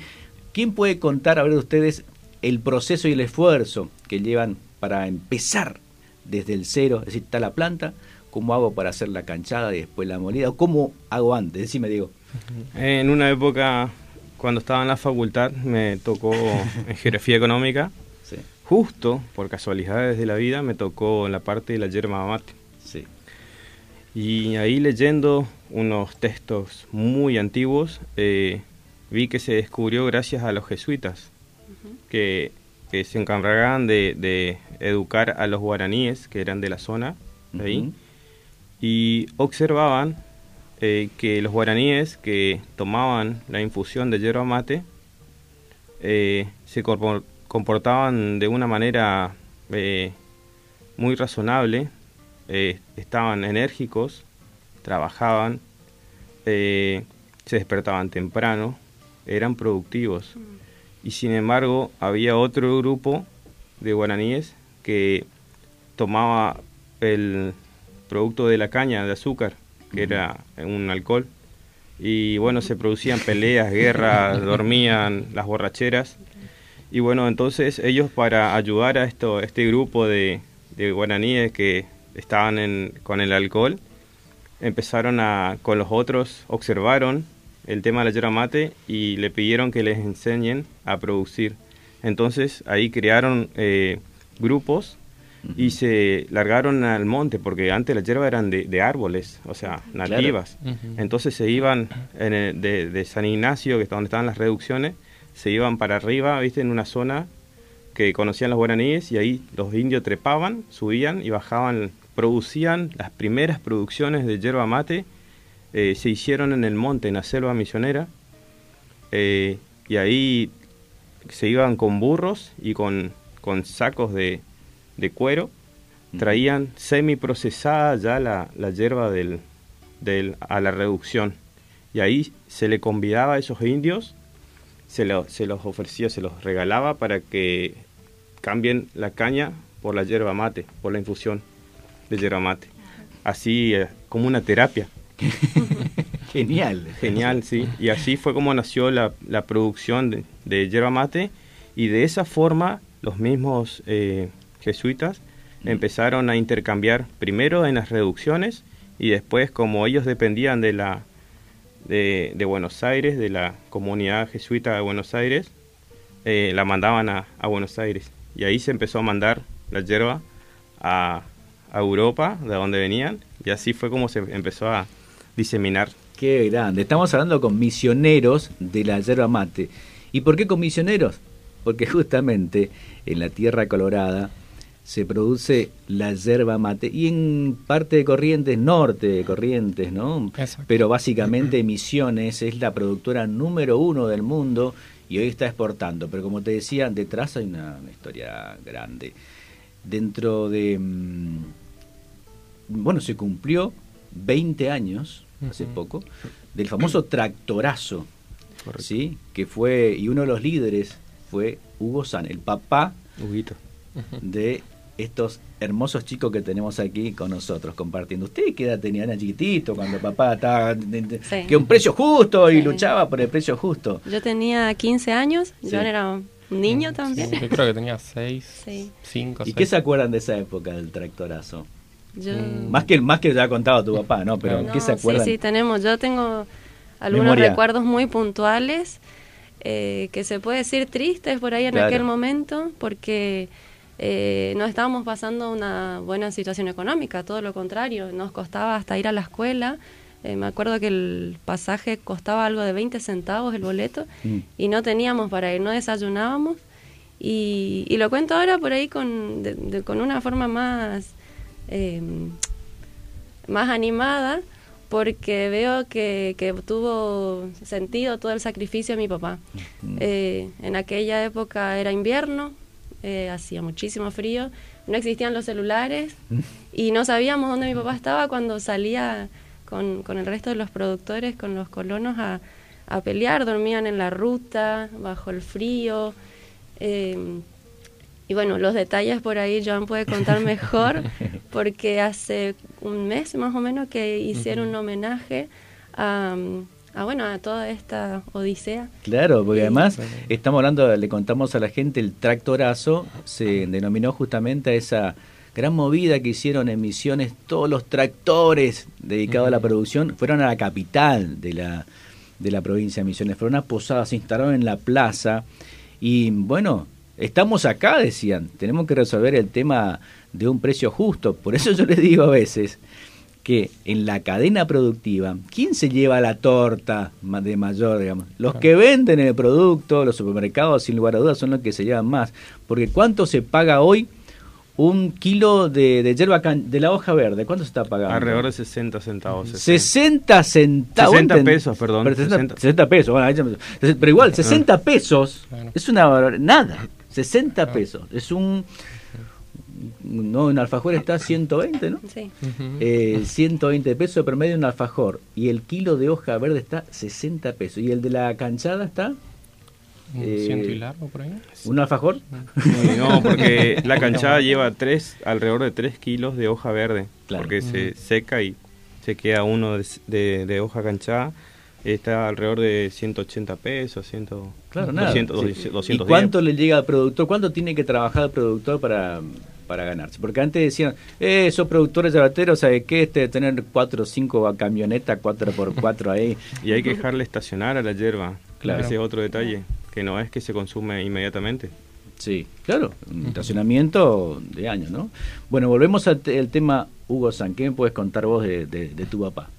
¿Quién puede contar, a ver ustedes, el proceso y el esfuerzo que llevan para empezar desde el cero? Es decir, está la planta, ¿cómo hago para hacer la canchada y después la molida? ¿O cómo hago antes? Decime, Diego. En una época, cuando estaba en la facultad, me tocó en geografía económica. Sí. Justo, por casualidades de la vida, me tocó la parte de la yerba mate. Y ahí leyendo unos textos muy antiguos, eh, vi que se descubrió gracias a los jesuitas, que, que se encargaban de, de educar a los guaraníes, que eran de la zona, de ahí, Ujú. y observaban eh, que los guaraníes que tomaban la infusión de yerba mate eh, se corpor- comportaban de una manera eh, muy razonable, eh, estaban enérgicos, trabajaban, eh, se despertaban temprano, eran productivos. Y sin embargo, había otro grupo de guaraníes que tomaba el producto de la caña de azúcar, que era un alcohol. Y bueno, se producían peleas, guerras, dormían, las borracheras. Y bueno, entonces ellos para ayudar a esto, este grupo de, de guaraníes que estaban en- con el alcohol, empezaron a, con los otros, observaron el tema de la yerba mate y le pidieron que les enseñen a producir. Entonces ahí crearon eh, grupos y se largaron al monte, porque antes las hierbas eran de, de árboles, o sea, Claro. nativas. Entonces se iban en el- de, de San Ignacio, que es donde estaban las reducciones, se iban para arriba, viste, en una zona que conocían los guaraníes y ahí los indios trepaban, subían y bajaban, producían las primeras producciones de yerba mate, eh, se hicieron en el monte, en la selva misionera, eh, y ahí se iban con burros y con, con sacos de, de cuero, traían semi procesada ya la, la hierba del, del, a la reducción. Y ahí se le convidaba a esos indios, se, lo- se los ofrecía, se los regalaba para que cambien la caña por la yerba mate, por la infusión de yerba mate. Así eh, como una terapia. Genial. Genial, sí. Y así fue como nació la, la producción de, de yerba mate y de esa forma los mismos eh, jesuitas empezaron a intercambiar primero en las reducciones y después como ellos dependían de la de, de Buenos Aires, de la comunidad jesuita de Buenos Aires, eh, la mandaban a, a Buenos Aires y ahí se empezó a mandar la yerba a, a Europa, de donde venían, y así fue como se empezó a, diseminar. Qué grande. Estamos hablando con misioneros de la yerba mate. ¿Y por qué con misioneros? Porque justamente en la tierra colorada se produce la yerba mate y en parte de Corrientes, norte de Corrientes, ¿no? Pero básicamente Misiones es la productora número uno del mundo y hoy está exportando. Pero como te decía, detrás hay una, una historia grande. Dentro de... Bueno, se cumplió 20 años, hace poco, del famoso tractorazo, ¿sí? Que fue, y uno de los líderes fue Hugo San, el papá de estos hermosos chicos que tenemos aquí con nosotros compartiendo. ¿Usted qué edad tenía? Era chiquitito cuando papá estaba... Sí. Que un precio justo y luchaba por el precio justo. Yo tenía 15 años, Sí. Joan era un niño también. Yo creo que tenía 6, Sí. 5, ¿Y qué se acuerdan de esa época del tractorazo? Yo- Más que más que ya ha contado tu papá, ¿no? Pero No, ¿qué se acuerdan? Sí, sí, tenemos. Yo tengo algunos Memoria. recuerdos muy puntuales eh, que se puede decir tristes por ahí en Claro. aquel momento porque eh, no estábamos pasando una buena situación económica, todo lo contrario, nos costaba hasta ir a la escuela. Eh, me acuerdo que el pasaje costaba algo de 20 centavos el boleto Mm. y no teníamos para ir, no desayunábamos. Y, y lo cuento ahora por ahí con, de- de- con una forma más, eh, más animada, porque veo que, que tuvo sentido todo el sacrificio de mi papá. Eh, en aquella época era invierno, eh, hacía muchísimo frío, no existían los celulares y no sabíamos dónde mi papá estaba cuando salía con, con el resto de los productores, con los colonos a, a pelear, dormían en la ruta, bajo el frío. eh, y bueno, los detalles por ahí Joan puede contar mejor, porque hace un mes más o menos que hicieron un homenaje a, a, bueno, a toda esta odisea. Claro, porque además estamos hablando, le contamos a la gente, el tractorazo se denominó justamente a esa gran movida que hicieron en Misiones, todos los tractores dedicados a la producción fueron a la capital de la, de la provincia de Misiones, fueron a posadas, se instalaron en la plaza y bueno, estamos acá, decían, tenemos que resolver el tema de un precio justo, por eso yo les digo a veces que en la cadena productiva, ¿quién se lleva la torta de mayor, digamos? Los que venden el producto, los supermercados, sin lugar a dudas, son los que se llevan más. Porque ¿cuánto se paga hoy un kilo de, de hierba can- de la hoja verde? ¿Cuánto se está pagando? Alrededor de 60 centavos. 60 centavos. 60 enten- pesos, perdón, Pero 60, 60. 60 pesos, bueno, pero igual, 60 pesos es una nada. 60 pesos. Es un. No, un alfajor está a 120, ¿no? Sí. Eh, 120 pesos de promedio un alfajor. Y el kilo de hoja verde está 60 pesos. ¿Y el de la canchada está? Un Eh, ciento y largo por ahí. ¿Un alfajor? No, porque la canchada lleva tres, alrededor de 3 kilos de hoja verde, porque se seca y se queda uno de, de- de hoja canchada. Está alrededor de 180 pesos, 100, Claro, nada. 200, Sí. 210. ¿Y cuánto le llega al productor? ¿Cuánto tiene que trabajar el productor para, para ganarse? Porque antes decían, eh, esos productores yabateros, ¿sabe qué? Este, tener cuatro o cinco camionetas, cuatro por cuatro ahí. Y hay que dejarle estacionar a la hierba. Claro. Ese es otro detalle, que no es que se consume inmediatamente. Sí, claro, un estacionamiento de años, ¿no? Bueno, volvemos al el tema Hugo San. ¿Qué me puedes contar vos de, de- de tu papá?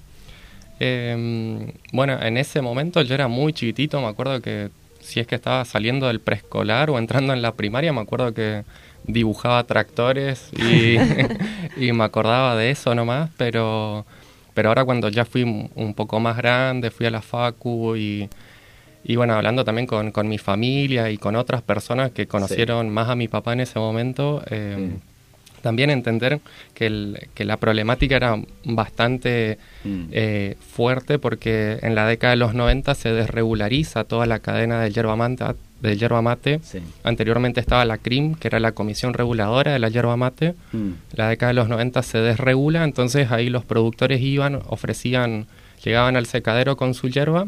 Eh, bueno, en ese momento yo era muy chiquitito, me acuerdo que si es que estaba saliendo del preescolar o entrando en la primaria, me acuerdo que dibujaba tractores y, y me acordaba de eso nomás, pero, pero ahora cuando ya fui un poco más grande, fui a la facu y, y bueno, hablando también con, con mi familia y con otras personas que conocieron más a mi papá en ese momento, eh, también entender que, el- que la problemática era bastante eh, fuerte porque en la década de los 90 se desregulariza toda la cadena del yerba mate. Del yerba mate. Anteriormente estaba la CRIM, que era la Comisión Reguladora de la Yerba Mate. Mm. La década de los 90 se desregula, entonces ahí los productores iban, ofrecían, llegaban al secadero con su yerba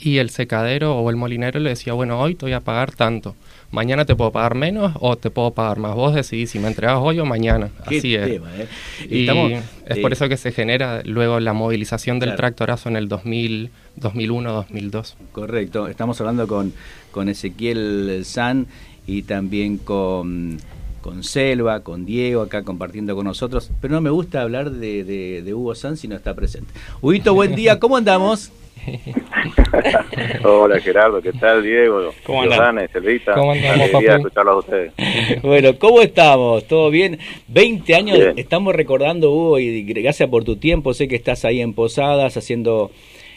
y el secadero o el molinero le decía, bueno, hoy te voy a pagar tanto. Mañana te puedo pagar menos o te puedo pagar más. Vos decidís si me entregas hoy o mañana. Qué Así es. tema, ¿eh? Y Estamos, es eh, por eso que se genera luego la movilización del Claro. tractorazo en el 2000, 2001, 2002. Correcto, estamos hablando con, con Ezequiel San y también con con Selva, con Diego acá compartiendo con nosotros, pero no me gusta hablar de, de, de Hugo Sanz si no está presente. Huguito, buen día, ¿cómo andamos? Hola Gerardo, ¿qué tal Diego? ¿Cómo andás? Selvita. ¿Cómo andamos, papu? escucharlos a ustedes. Bueno, ¿cómo estamos? ¿Todo bien? 20 años, Bien. estamos recordando, Hugo, y gracias por tu tiempo. Sé que estás ahí en Posadas haciendo,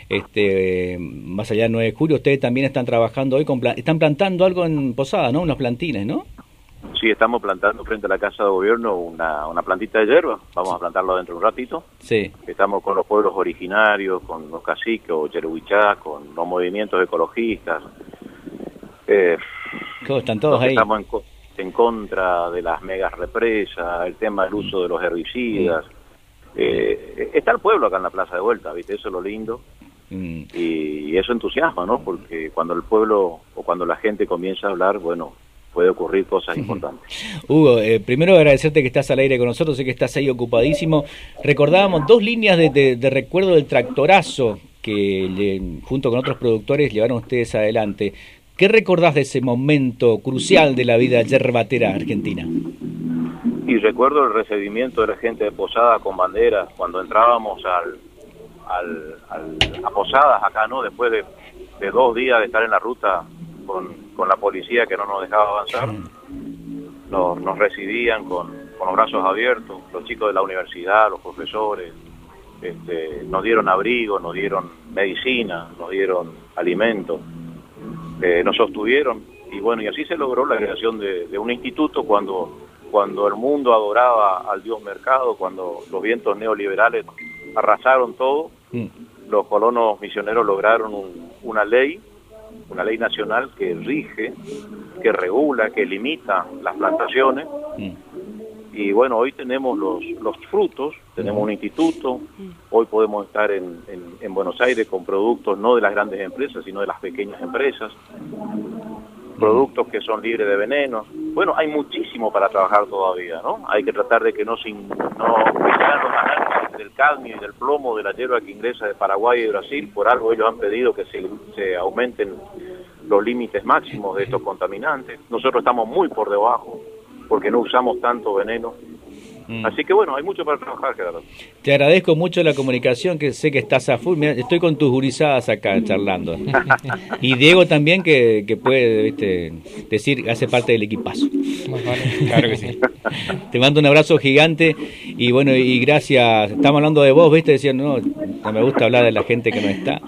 este, más allá del 9 de julio. Ustedes también están trabajando hoy, con están plantando algo en Posadas, ¿no? Unos plantines, ¿no? Sí, estamos plantando frente a la Casa de Gobierno una, una plantita de hierba. Vamos a plantarlo dentro de un ratito. Sí. Estamos con los pueblos originarios, con los caciques o Yerubichá, con los movimientos ecologistas. Eh, ¿Cómo están todos ahí? Estamos en, en contra de las megas represas, el tema del uso de los herbicidas. Eh, está el pueblo acá en la plaza de vuelta, ¿viste? Eso es lo lindo. Mm. Y eso entusiasma, ¿no? Porque cuando el pueblo o cuando la gente comienza a hablar, bueno, puede ocurrir cosas importantes. Hugo, eh, primero agradecerte que estás al aire con nosotros, sé que estás ahí ocupadísimo. Recordábamos dos líneas de, de- de recuerdo del tractorazo que le- junto con otros productores llevaron ustedes adelante. ¿Qué recordás de ese momento crucial de la vida yerbatera argentina? Y recuerdo el recibimiento de la gente de Posada con banderas cuando entrábamos al, al, al- a Posadas acá, ¿no? Después de, de dos días de estar en la ruta con, con la policía que no nos dejaba avanzar, nos, nos recibían con, con los brazos abiertos, los chicos de la universidad, los profesores, este, nos dieron abrigo, nos dieron medicina, nos dieron alimentos, eh, nos sostuvieron. Y bueno, y así se logró la creación de, de un instituto cuando, cuando el mundo adoraba al dios mercado, cuando los vientos neoliberales arrasaron todo, los colonos misioneros lograron un- una ley, una ley nacional que rige, que regula, que limita las plantaciones. Y bueno, hoy tenemos los, los frutos, tenemos un instituto, hoy podemos estar en, en- en Buenos Aires con productos no de las grandes empresas, sino de las pequeñas empresas, productos que son libres de venenos. Bueno, hay muchísimo para trabajar todavía, ¿no? Hay que tratar de que no, no se análisis del cadmio y del plomo de la hierba que ingresa de Paraguay y Brasil. Por algo ellos han pedido que se, se aumenten los límites máximos de estos contaminantes. Nosotros estamos muy por debajo porque no usamos tanto veneno. Así que bueno, hay mucho para trabajar, Gerardo. Te agradezco mucho la comunicación, que sé que estás a full. Mirá, estoy con tus gurizadas acá charlando. y Diego también, que, que puede viste, decir, hace parte del equipazo. Claro que sí. Te mando un abrazo gigante y bueno, y gracias. Estamos hablando de vos, ¿viste? Decían, no, no me gusta hablar de la gente que no está.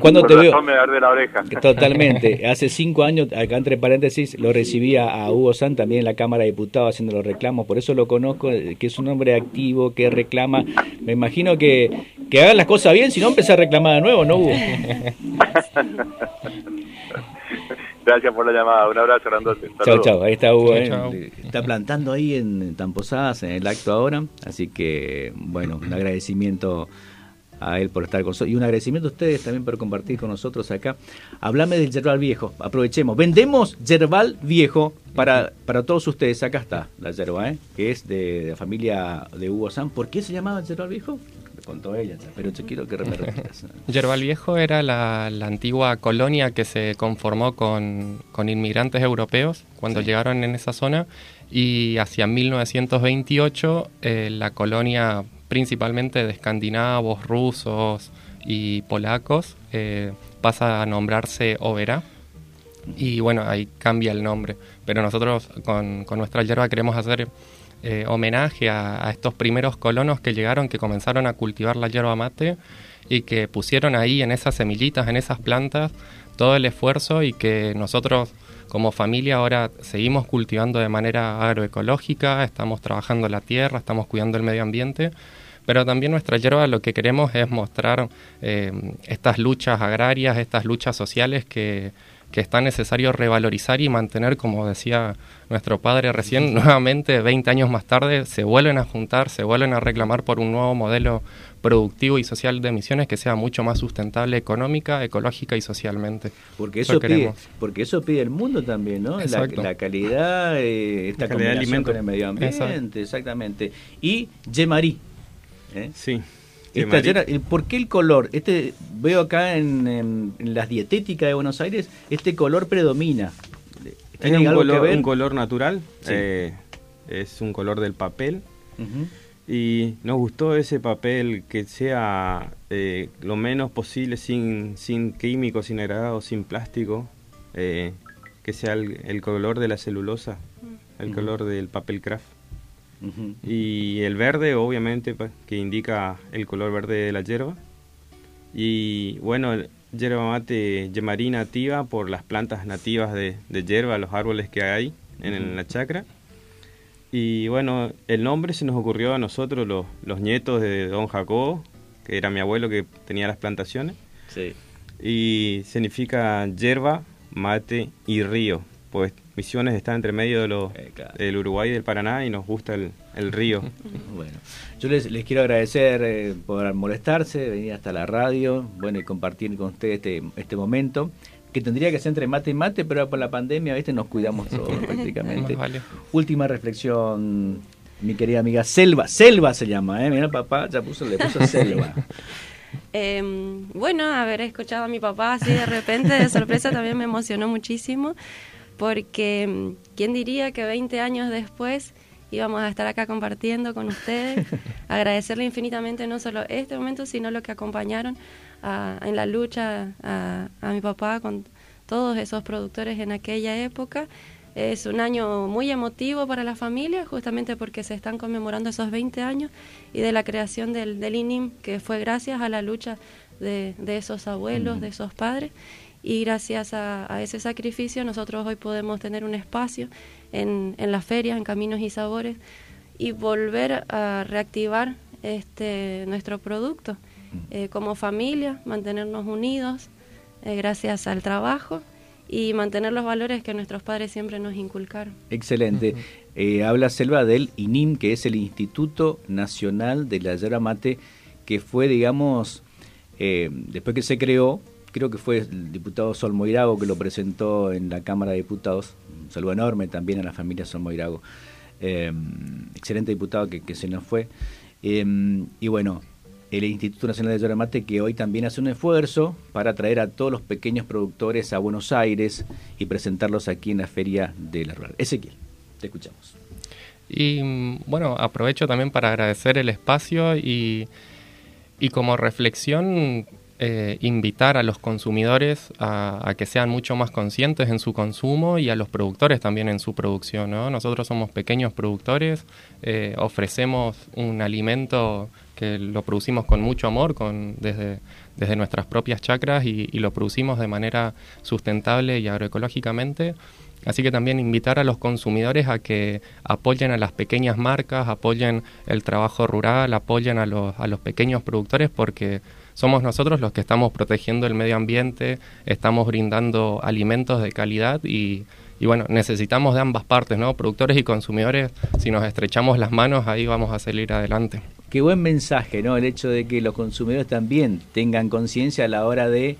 Cuando te veo, me arde la oreja. Totalmente. Hace cinco años, acá entre paréntesis, lo recibía a Hugo San también en la Cámara de Diputados haciendo los reclamos. Por eso lo conozco, eh, que es un hombre activo, que reclama. Me imagino que, que haga las cosas bien, si no empezar a reclamar de nuevo, ¿no, Hugo? Gracias por la llamada. Un abrazo, grandote. Chao, chao. Ahí está Hugo. Chau, eh. chau. Está plantando ahí en Tamposadas, en el acto ahora. Así que, bueno, un agradecimiento a él por estar con nosotros. Y un agradecimiento a ustedes también por compartir con nosotros acá. Hablame del yerbal viejo. Aprovechemos. Vendemos yerbal viejo para, para todos ustedes. Acá está la yerba, ¿eh? que es de, de la familia de Hugo San. ¿Por qué se llamaba yerbal viejo? Me contó ella, pero yo quiero que me. Yerbal Viejo era la, la antigua colonia que se conformó con, con inmigrantes europeos cuando llegaron en esa zona y hacia 1928 eh, la colonia principalmente de escandinavos, rusos y polacos eh, pasa a nombrarse Oberá y bueno, ahí cambia el nombre. Pero nosotros con, con nuestra yerba queremos hacer eh, homenaje a, a estos primeros colonos que llegaron, que comenzaron a cultivar la yerba mate y que pusieron ahí en esas semillitas, en esas plantas, todo el esfuerzo y que nosotros como familia ahora seguimos cultivando de manera agroecológica, estamos trabajando la tierra, estamos cuidando el medio ambiente, pero también nuestra yerba lo que queremos es mostrar eh, estas luchas agrarias, estas luchas sociales que, que está necesario revalorizar y mantener, como decía nuestro padre recién, nuevamente 20 años más tarde se vuelven a juntar, se vuelven a reclamar por un nuevo modelo productivo y social de emisiones que sea mucho más sustentable económica, ecológica y socialmente. Porque eso, pide, porque eso pide el mundo también, ¿no? La, Exacto. la calidad, eh, esta La calidad del combinación alimento. con el medio ambiente, exactamente. Y Yemarí. ¿eh? Sí. Esta el- ¿Por qué el color? Este Veo acá en, en- en las dietéticas de Buenos Aires, este color predomina. ¿Tiene Es un algo que color, ver? un color natural. Sí. eh, es un color del papel. Y nos gustó ese papel que sea eh, lo menos posible sin, sin químicos, sin agradados, sin plástico, eh, que sea el, el color de la celulosa, el color del papel craft. Ujú. Y el verde, obviamente, pa- que indica el color verde de la hierba. Y bueno, hierba mate yemarí nativa por las plantas nativas de, de hierba, los árboles que hay en, el- Ujú. la chacra. Y bueno, el nombre se nos ocurrió a nosotros, los, los nietos de don Jacobo, que era mi abuelo que tenía las plantaciones. Sí. Y significa hierba, mate y río. Pues Misiones está entre medio de los, del Uruguay y del Paraná y nos gusta el, el río. Bueno, yo les, les quiero agradecer eh, por molestarse, venir hasta la radio, bueno, y compartir con ustedes este, este momento, que tendría que ser entre mate y mate, pero por la pandemia, ¿viste? Nos cuidamos todos prácticamente. Más vale. Última reflexión, mi querida amiga Selva. Selva se llama, ¿eh? Mira, papá ya puso, le puso Selva. Eh, bueno, haber escuchado a mi papá así de repente, de sorpresa, también me emocionó muchísimo, porque mm, quién diría que 20 años después íbamos a estar acá compartiendo con ustedes, agradecerle infinitamente no solo este momento, sino lo que acompañaron a- en la lucha a, a mi papá con todos esos productores en aquella época. Es un año muy emotivo para la familia, justamente porque se están conmemorando esos 20 años y de la creación del, del INIM, que fue gracias a la lucha de, de esos abuelos, de esos padres. Y gracias a, a ese sacrificio nosotros hoy podemos tener un espacio en, en las ferias, en Caminos y Sabores, y volver a reactivar este nuestro producto eh, como familia, mantenernos unidos eh, gracias al trabajo y mantener los valores que nuestros padres siempre nos inculcaron. Excelente. Eh, habla Selva del INIM, que es el Instituto Nacional de la Yerba Mate, que fue, digamos, eh, después que se creó, creo que fue el diputado Sol Moirago que lo presentó en la Cámara de Diputados. Un saludo enorme también a la familia Sol Moirago. Eh, excelente diputado que, se nos fue. Eh, y bueno, el Instituto Nacional de Yerba Mate que hoy también hace un esfuerzo para traer a todos los pequeños productores a Buenos Aires y presentarlos aquí en la Feria de la Rural. Ezequiel, te escuchamos. Y bueno, aprovecho también para agradecer el espacio y como reflexión eh, invitar a los consumidores a, que sean mucho más conscientes en su consumo y a los productores también en su producción. ¿no? Nosotros somos pequeños productores, eh, ofrecemos un alimento que lo producimos con mucho amor, con, desde, desde nuestras propias chacras y, y lo producimos de manera sustentable y agroecológicamente. Así que también invitar a los consumidores a que apoyen a las pequeñas marcas, apoyen el trabajo rural, apoyen a los, a los pequeños productores porque somos nosotros los que estamos protegiendo el medio ambiente, estamos brindando alimentos de calidad y, y bueno, necesitamos de ambas partes, ¿no? Productores y consumidores, si nos estrechamos las manos, ahí vamos a salir adelante. Qué buen mensaje, ¿no? El hecho de que los consumidores también tengan conciencia a la hora de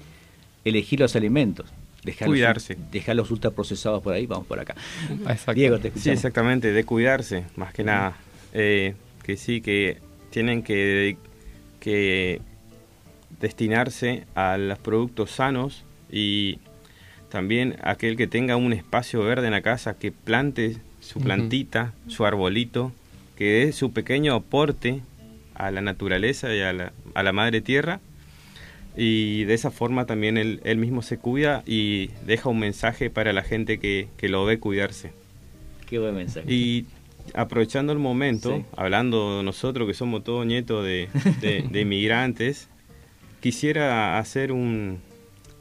elegir los alimentos. Dejarlos, Cuidarse. Dejarlos ultraprocesados por ahí, vamos por acá. Exacto. Diego, te Sí, exactamente, de cuidarse, más que nada. Eh, que sí, que tienen que, que destinarse a los productos sanos y también aquel que tenga un espacio verde en la casa, que plante su plantita, su arbolito, que dé su pequeño aporte a la naturaleza y a la, a la madre tierra. Y de esa forma también él, él mismo se cuida y deja un mensaje para la gente que, que lo ve cuidarse. Qué buen mensaje. Y aprovechando el momento, Sí. hablando nosotros que somos todos nietos de, de- de inmigrantes, quisiera hacer un,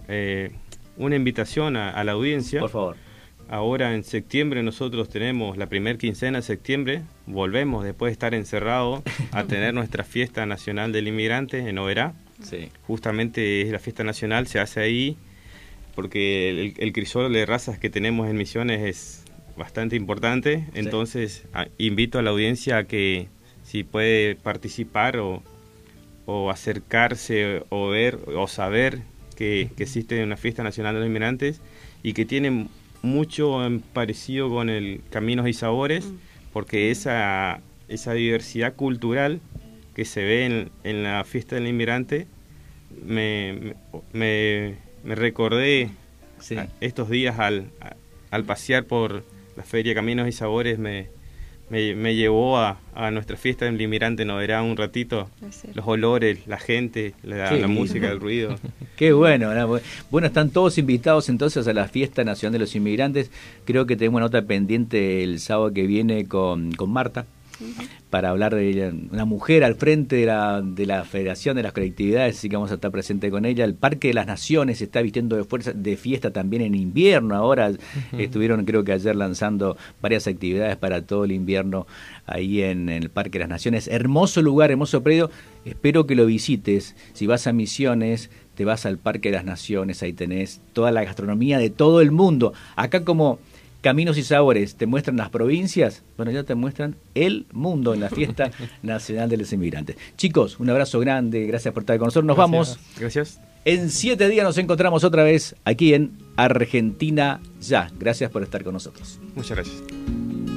eh, una invitación a, a la audiencia. Por favor. Ahora en septiembre nosotros tenemos la primer quincena de septiembre, volvemos después de estar encerrados a tener nuestra fiesta nacional del inmigrante en Oberá. Sí. Justamente es la fiesta nacional, se hace ahí porque el, el crisol de razas que tenemos en Misiones es bastante importante. Entonces a- invito a la audiencia a que si puede participar o, o acercarse o ver o saber que, que existe una fiesta nacional de los inmigrantes y que tiene mucho en parecido con el Caminos y Sabores, porque esa, esa diversidad cultural que se ve en, en la fiesta del inmigrante, me, me, me recordé a- estos días al, a- al pasear por la feria Caminos y Sabores, me, me, me llevó a, a nuestra fiesta del inmigrante Noverá un ratito. Los olores, la gente, la, música, el ruido. Qué bueno, ¿no? bueno, están todos invitados entonces a la fiesta nacional de los inmigrantes. Creo que tenemos nota pendiente el sábado que viene con, con Marta para hablar de una mujer al frente de la, de la Federación de las Colectividades, así que vamos a estar presente con ella. El Parque de las Naciones se está vistiendo de fuerza de fiesta también en invierno. Ahora estuvieron, creo que ayer lanzando varias actividades para todo el invierno ahí en, en el Parque de las Naciones. Hermoso lugar, hermoso predio. Espero que lo visites. Si vas a Misiones, te vas al Parque de las Naciones, ahí tenés toda la gastronomía de todo el mundo. Acá como Caminos y Sabores te muestran las provincias, bueno, ya te muestran el mundo en la fiesta nacional de los inmigrantes. Chicos, un abrazo grande, gracias por estar con nosotros. Nos vamos. Gracias. En siete días nos encontramos otra vez aquí en Argentina Ya. Gracias por estar con nosotros. Muchas gracias.